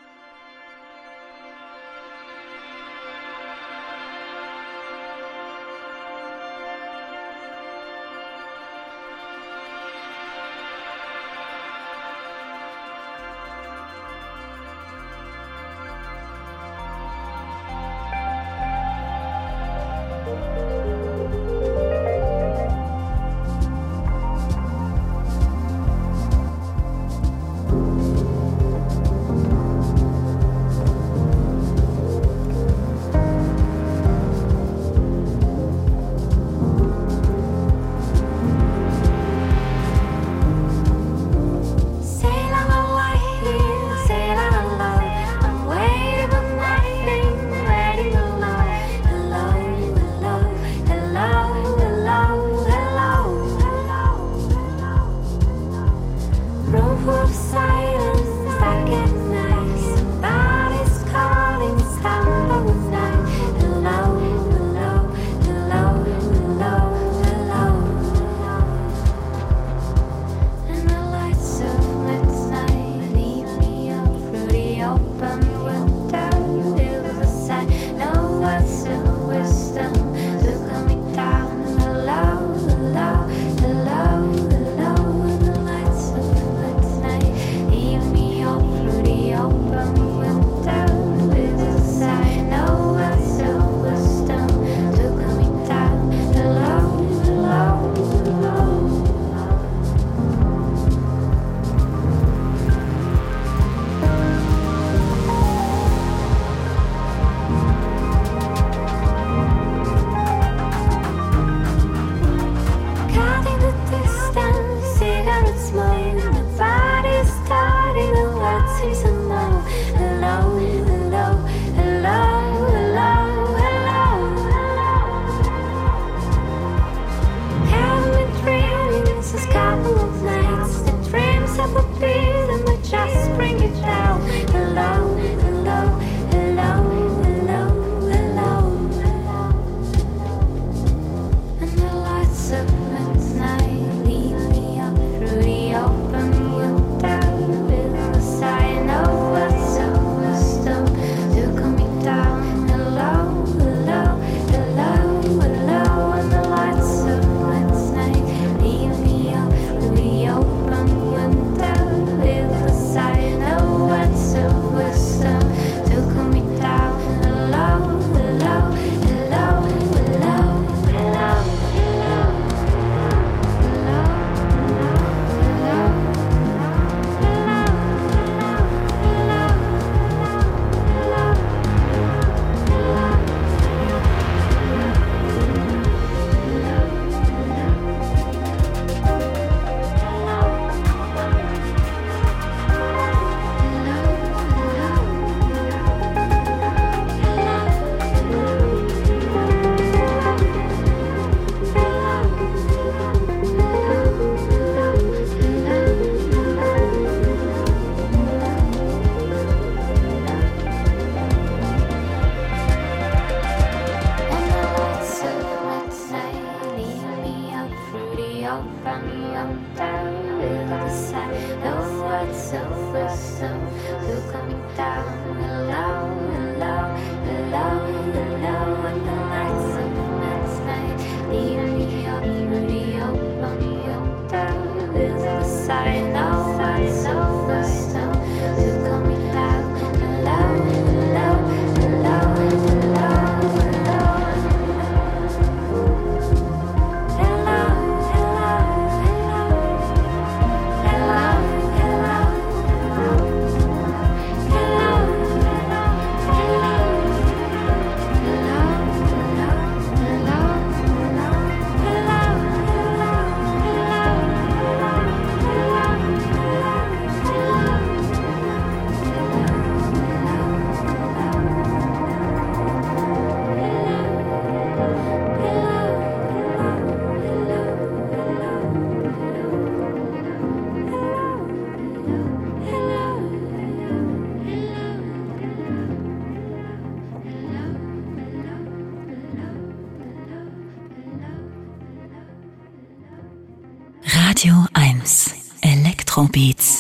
Elektrobeats.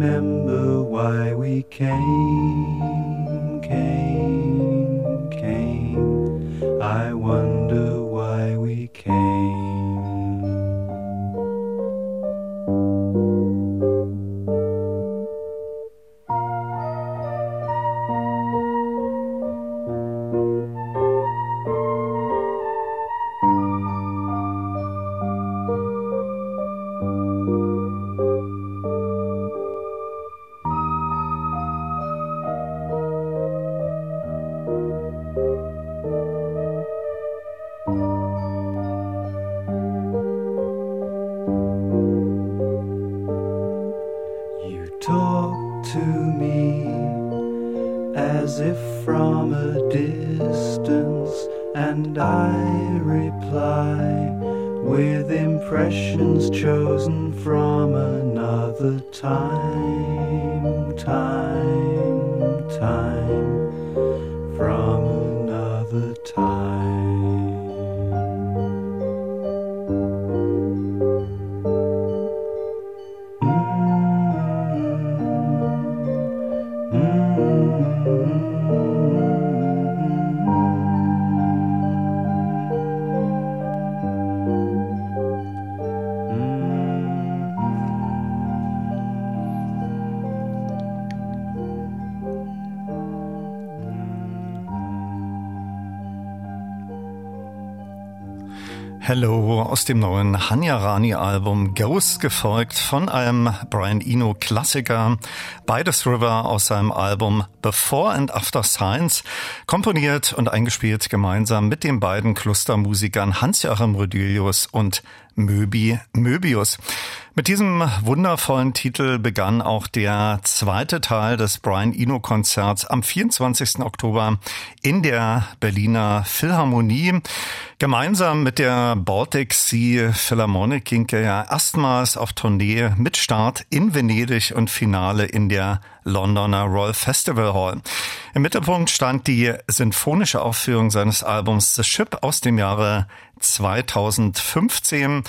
Remember why we came, Hello aus dem neuen Hanya Rani Album Ghost gefolgt von einem Brian Eno Klassiker Beides River aus seinem Album Before and After Science komponiert und eingespielt gemeinsam mit den beiden Klostermusikern Hans-Joachim Rödelius und Möbi Möbius. Mit diesem wundervollen Titel begann auch der zweite Teil des Brian Eno Konzerts am 24. Oktober in der Berliner Philharmonie. Gemeinsam mit der Baltic Sea Philharmonic ging er erstmals auf Tournee mit Start in Venedig und Finale in der Londoner Royal Festival Hall. Im Mittelpunkt stand die sinfonische Aufführung seines Albums The Ship aus dem Jahre 2015.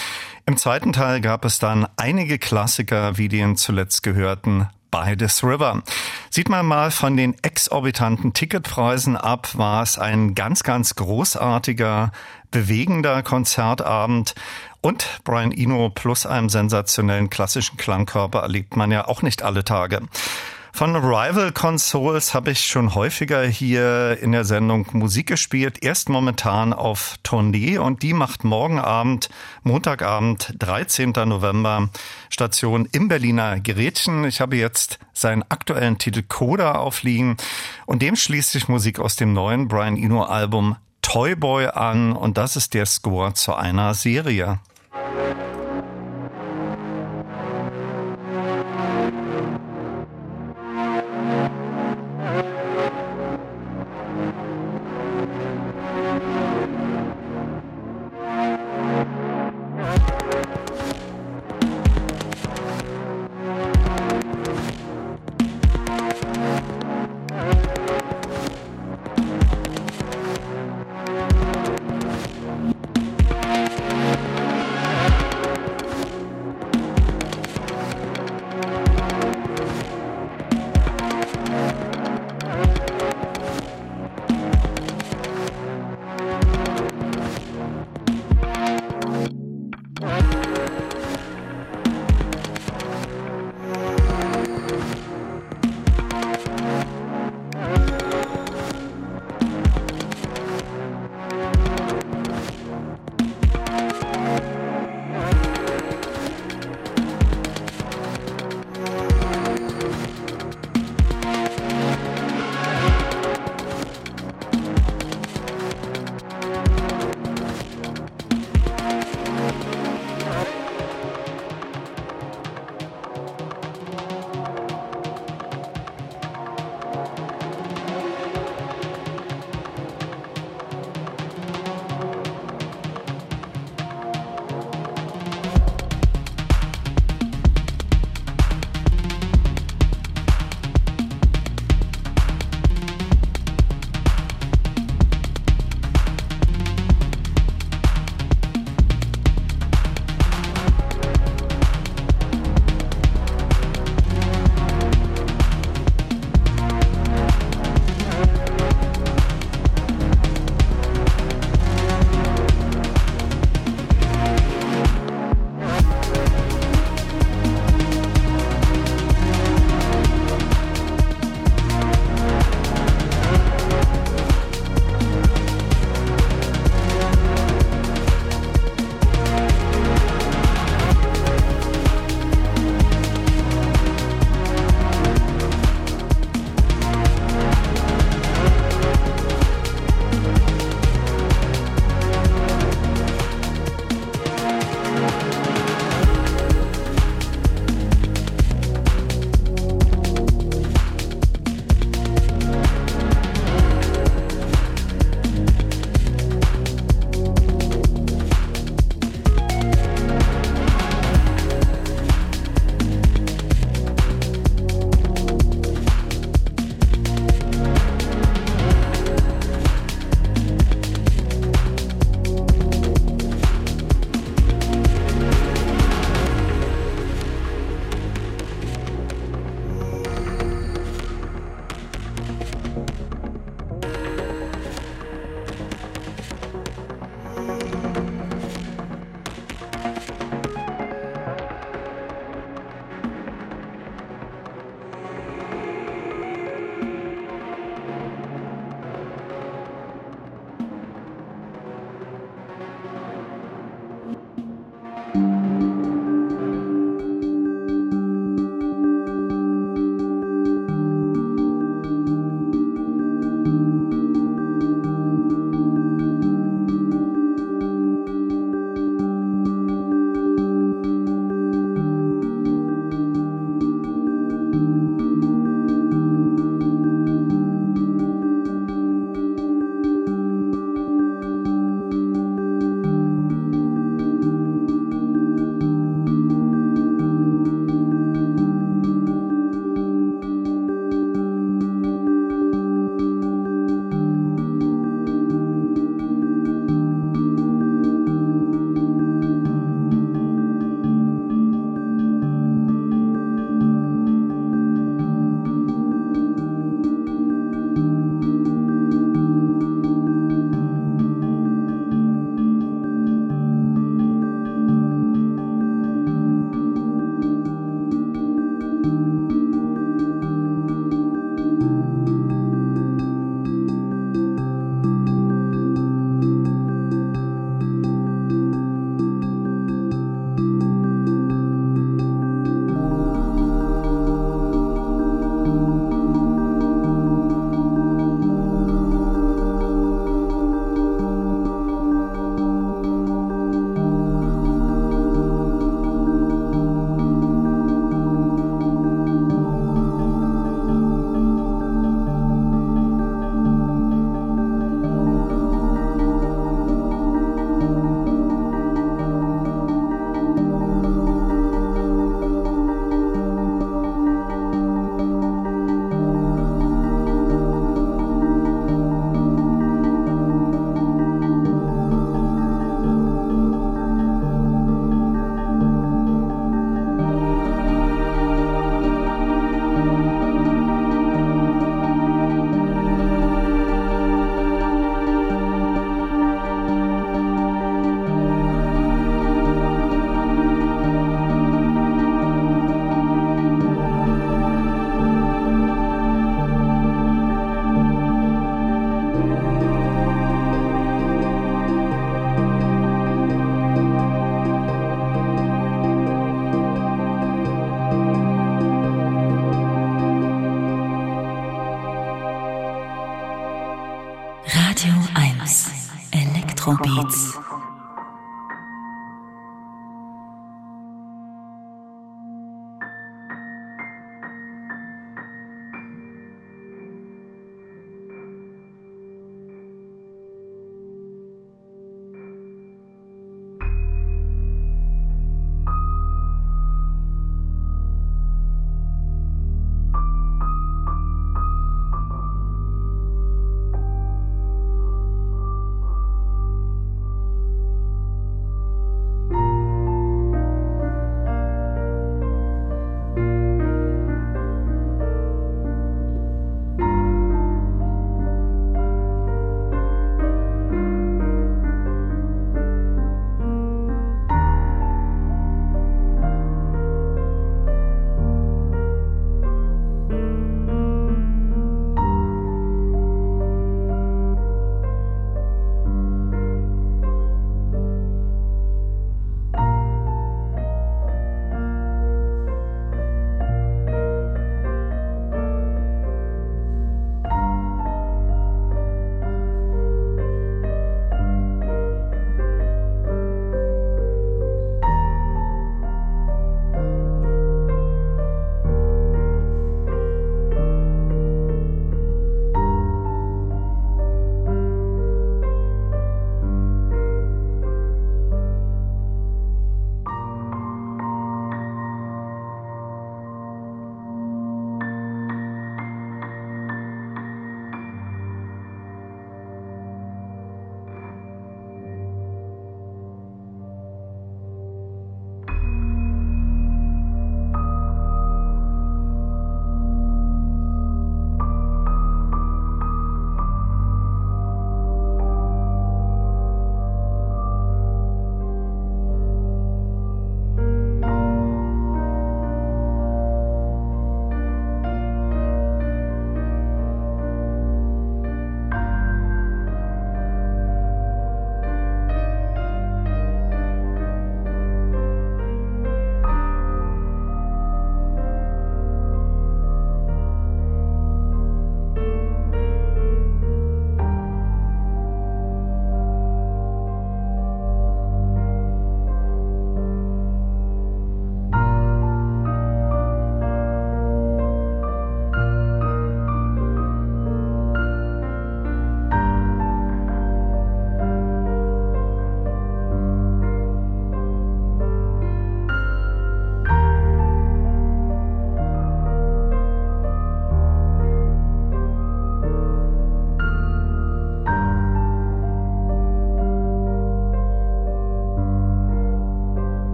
Im zweiten Teil gab es dann einige Klassiker wie den zuletzt gehörten By This River. Sieht man mal von den exorbitanten Ticketpreisen ab, war es ein ganz, ganz großartiger, bewegender Konzertabend. Und Brian Eno plus einem sensationellen klassischen Klangkörper erlebt man ja auch nicht alle Tage. Von Rival Consoles habe ich schon häufiger hier in der Sendung Musik gespielt. Erst momentan auf Tournee und die macht morgen Abend, Montagabend, 13. November, Station im Berliner Gerätchen. Ich habe jetzt seinen aktuellen Titel Coda aufliegen und dem schließt sich Musik aus dem neuen Brian Eno Album Toy Boy an und das ist der Score zu einer Serie. Thank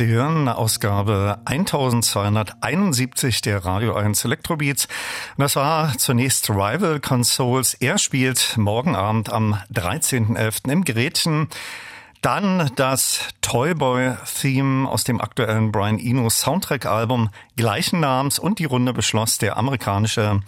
Sie hören Ausgabe 1271 der Radio 1 Electrobeats. Das war zunächst Rival Consoles. Er spielt morgen Abend am 13.11. im Gretchen. Dann das Toyboy-Theme aus dem aktuellen Brian Eno Soundtrack-Album gleichen Namens und die Runde beschloss der amerikanische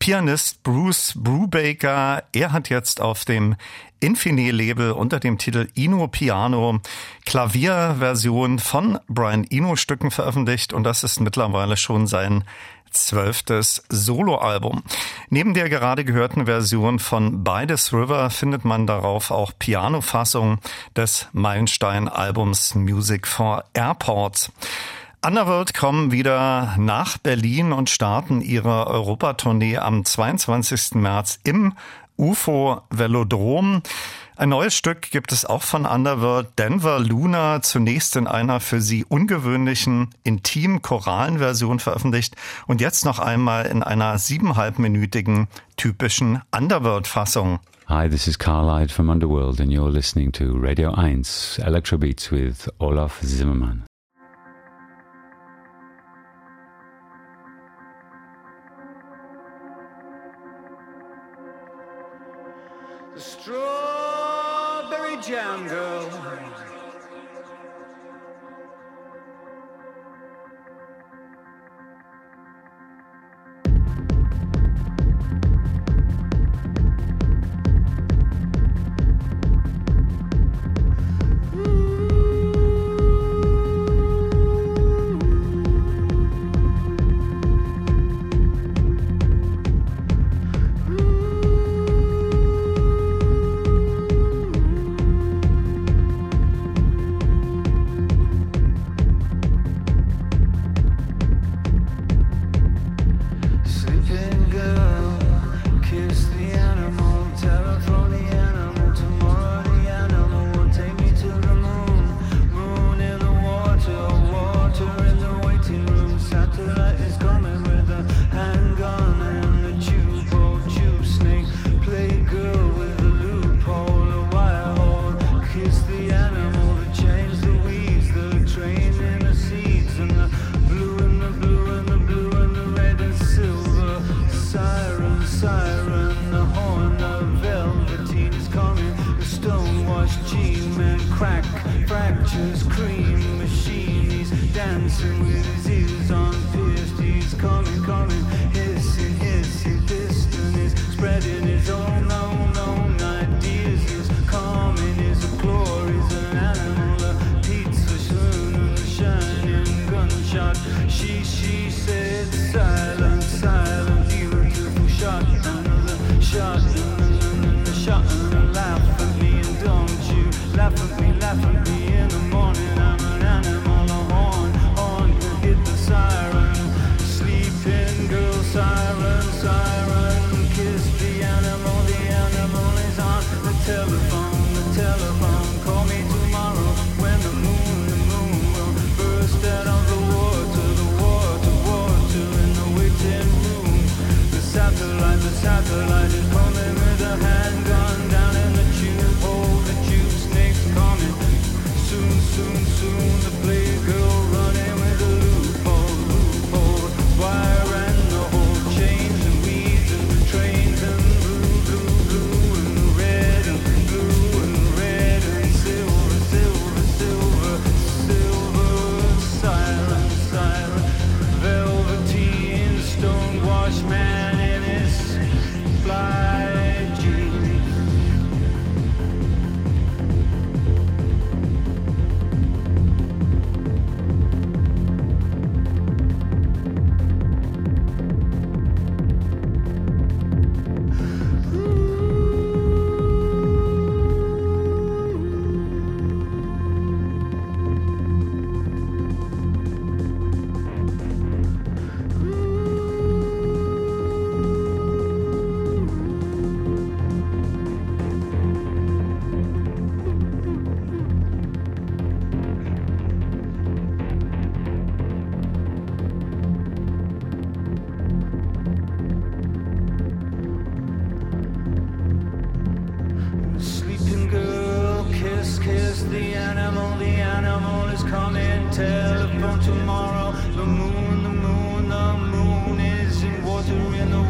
Pianist Bruce Brubaker. Er hat jetzt auf dem Infine-Label unter dem Titel Ino Piano Klavierversion von Brian Eno Stücken veröffentlicht und das ist mittlerweile schon sein zwölftes Soloalbum. Neben der gerade gehörten Version von By This River findet man darauf auch Pianofassungen des Meilenstein-Albums Music for Airports. Underworld kommen wieder nach Berlin und starten ihre Europatournee am 22. März im UFO Velodrom. Ein neues Stück gibt es auch von Underworld, Denver Luna, zunächst in einer für sie ungewöhnlichen, intim choralen Version veröffentlicht und jetzt noch einmal in einer siebeneinhalbminütigen, typischen Underworld-Fassung. Hi, this is Carlyle from Underworld and you're listening to Radio 1 Electrobeats with Olaf Zimmermann.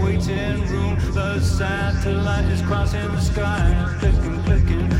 waiting room. The satellite is crossing the sky, clicking, clicking.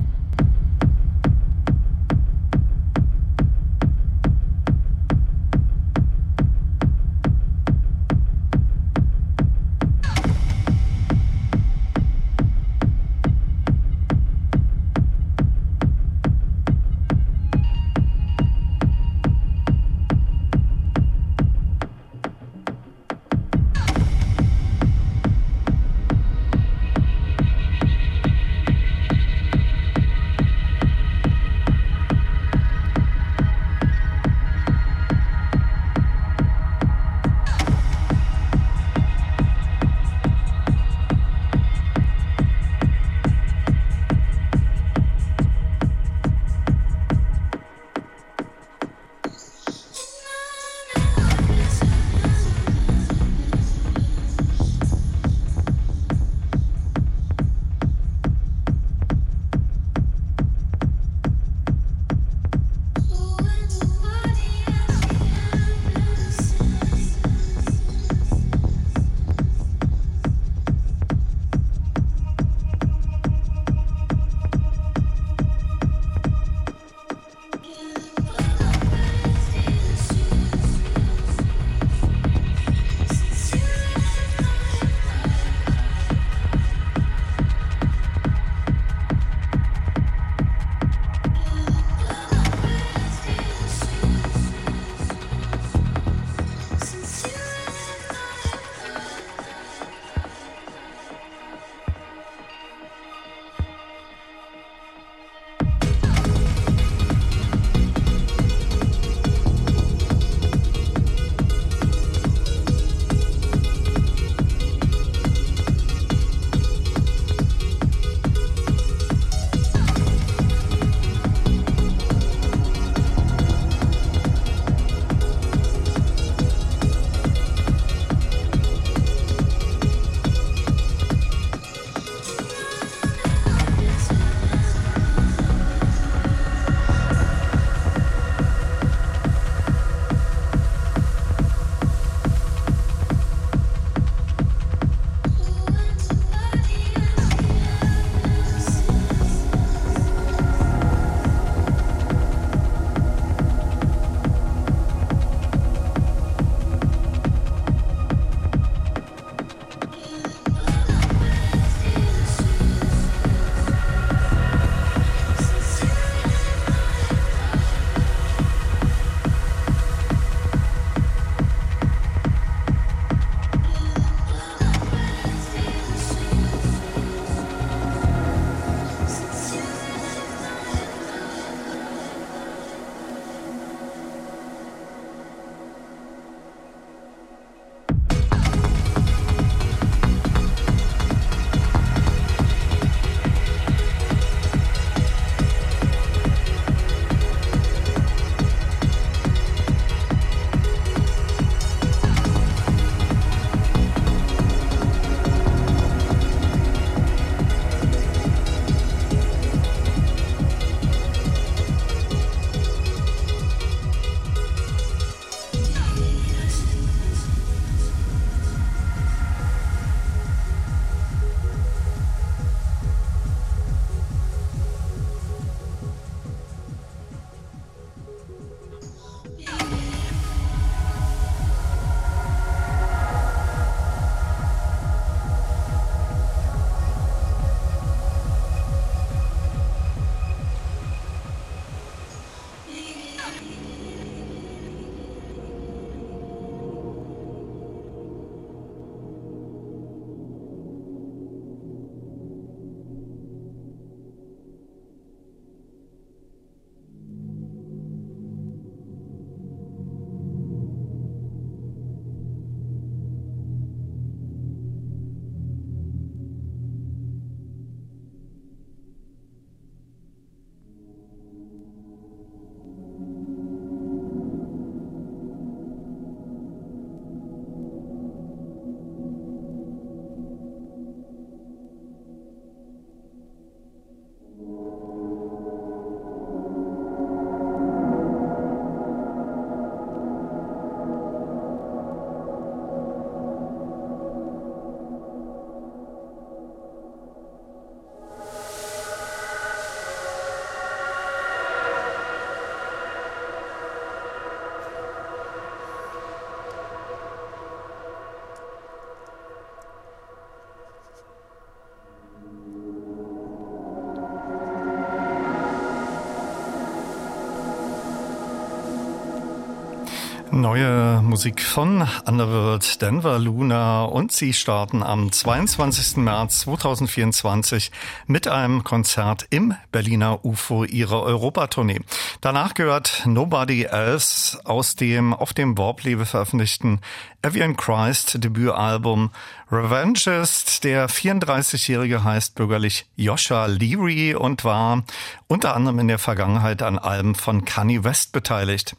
Neue Musik von Underworld, Denver Luna und sie starten am 22. März 2024 mit einem Konzert im Berliner UFO ihrer Europatournee. Danach gehört Nobody Else aus dem auf dem Warp-Label veröffentlichten Evian Christ Debütalbum Revengist. Der 34-Jährige heißt bürgerlich Joscha Leary und war unter anderem in der Vergangenheit an Alben von Kanye West beteiligt.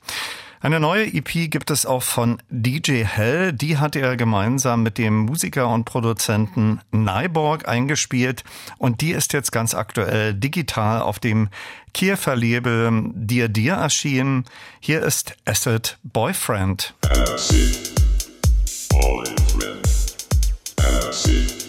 Eine neue EP gibt es auch von DJ Hell. Die hat er gemeinsam mit dem Musiker und Produzenten Nyborg eingespielt und die ist jetzt ganz aktuell digital auf dem Kiefer Label Dir Dir erschienen. Hier ist Acid Boyfriend. Acid Boyfriend. Acid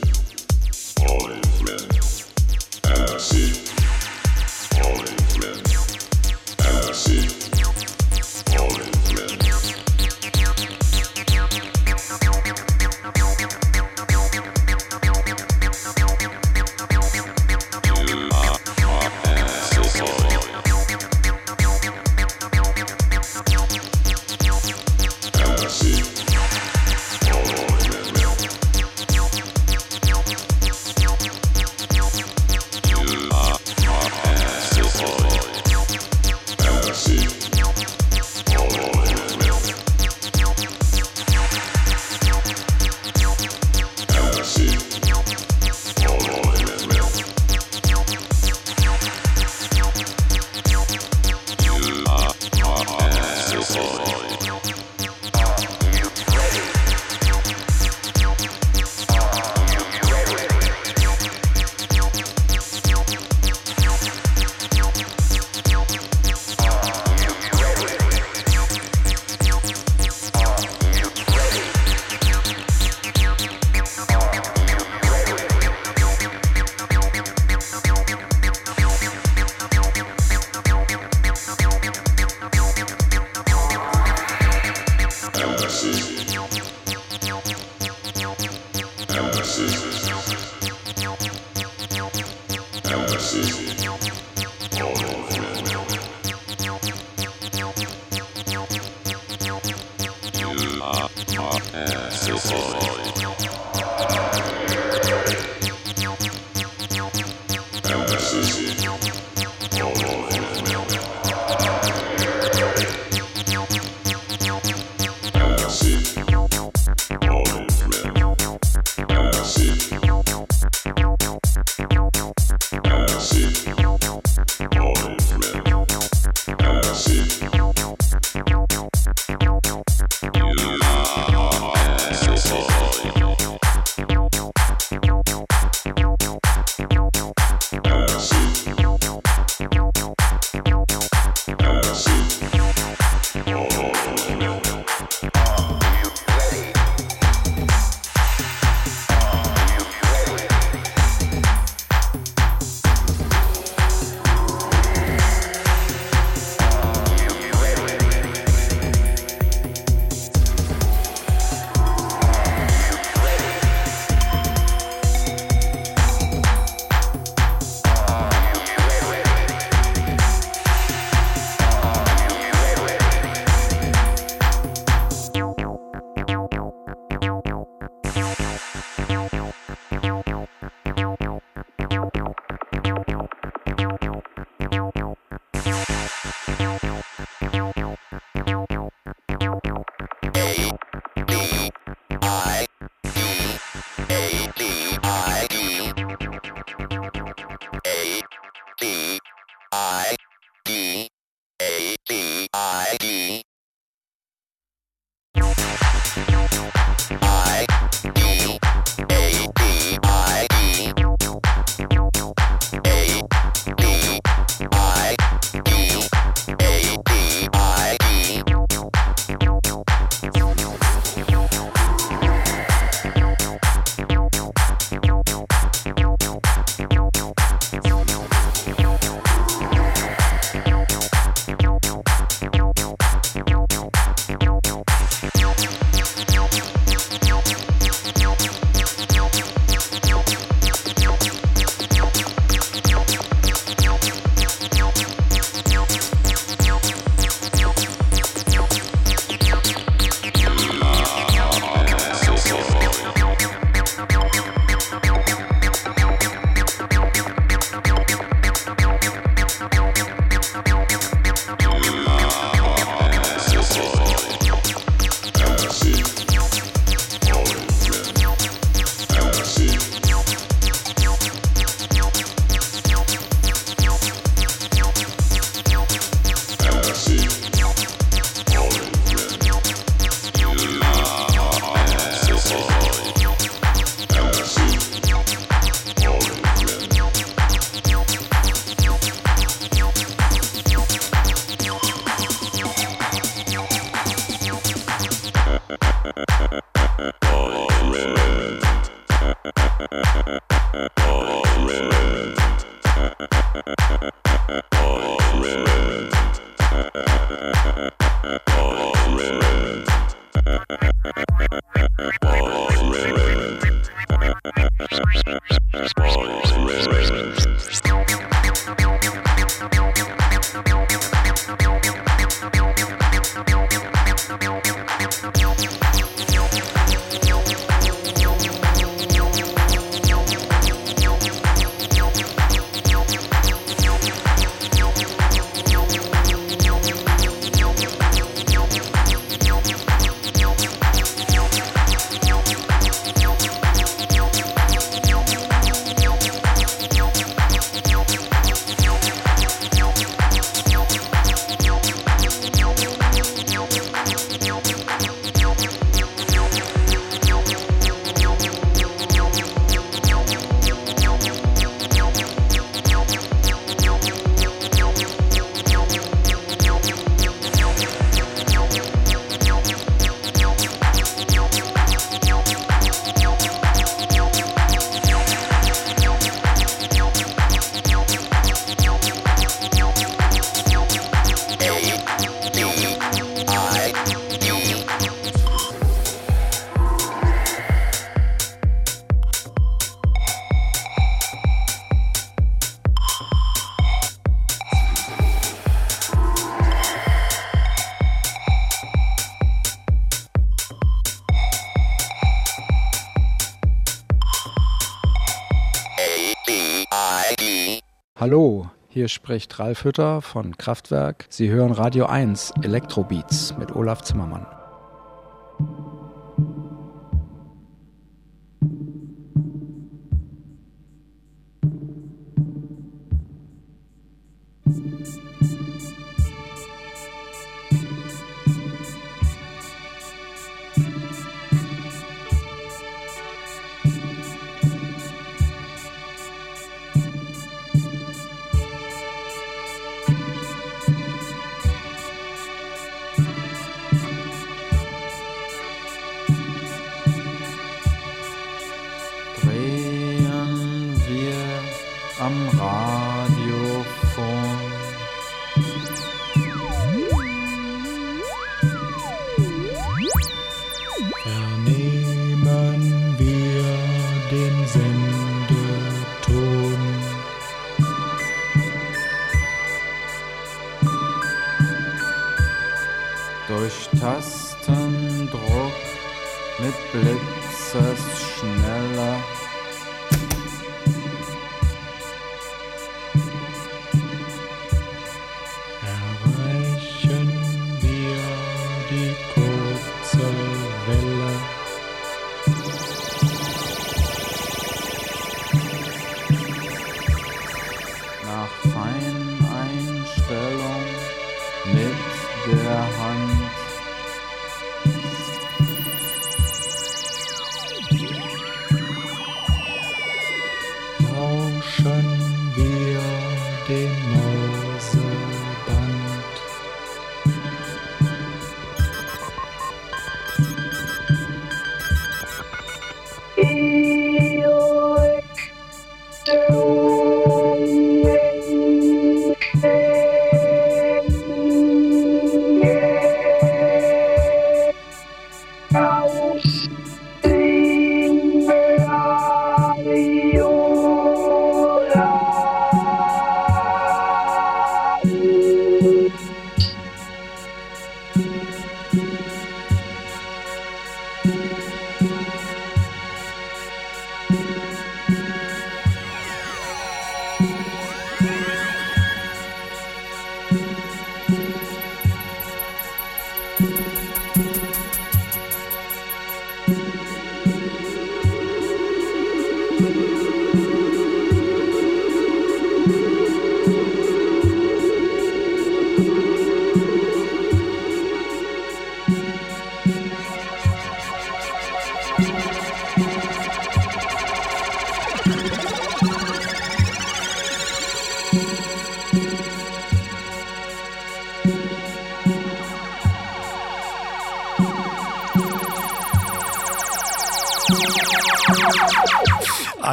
Hallo, hier spricht Ralf Hütter von Kraftwerk. Sie hören Radio 1 Elektrobeats mit Olaf Zimmermann.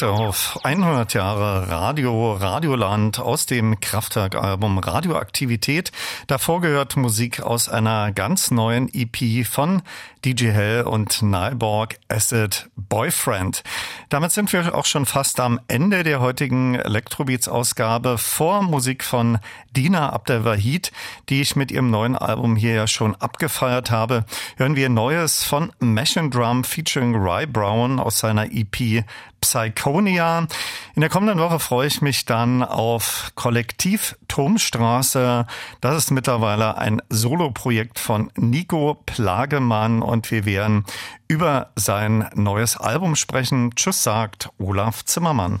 Peterhoff, 100 Jahre Radio, Radioland aus dem Kraftwerk-Album Radioaktivität. Davor gehört Musik aus einer ganz neuen EP von DJ Hell und Nyborg Acid Boyfriend. Damit sind wir auch schon fast am Ende der heutigen Electrobeats-Ausgabe vor Musik von Dina Abdelwahid, die ich mit ihrem neuen Album hier ja schon abgefeiert habe. Hören wir Neues von Mesh Drum featuring Rye Brown aus seiner EP Psychonia. In der kommenden Woche freue ich mich dann auf Kollektiv Turmstraße. Das ist mittlerweile ein Soloprojekt von Nico Plagemann und wir werden über sein neues Album sprechen. Tschüss sagt Olaf Zimmermann.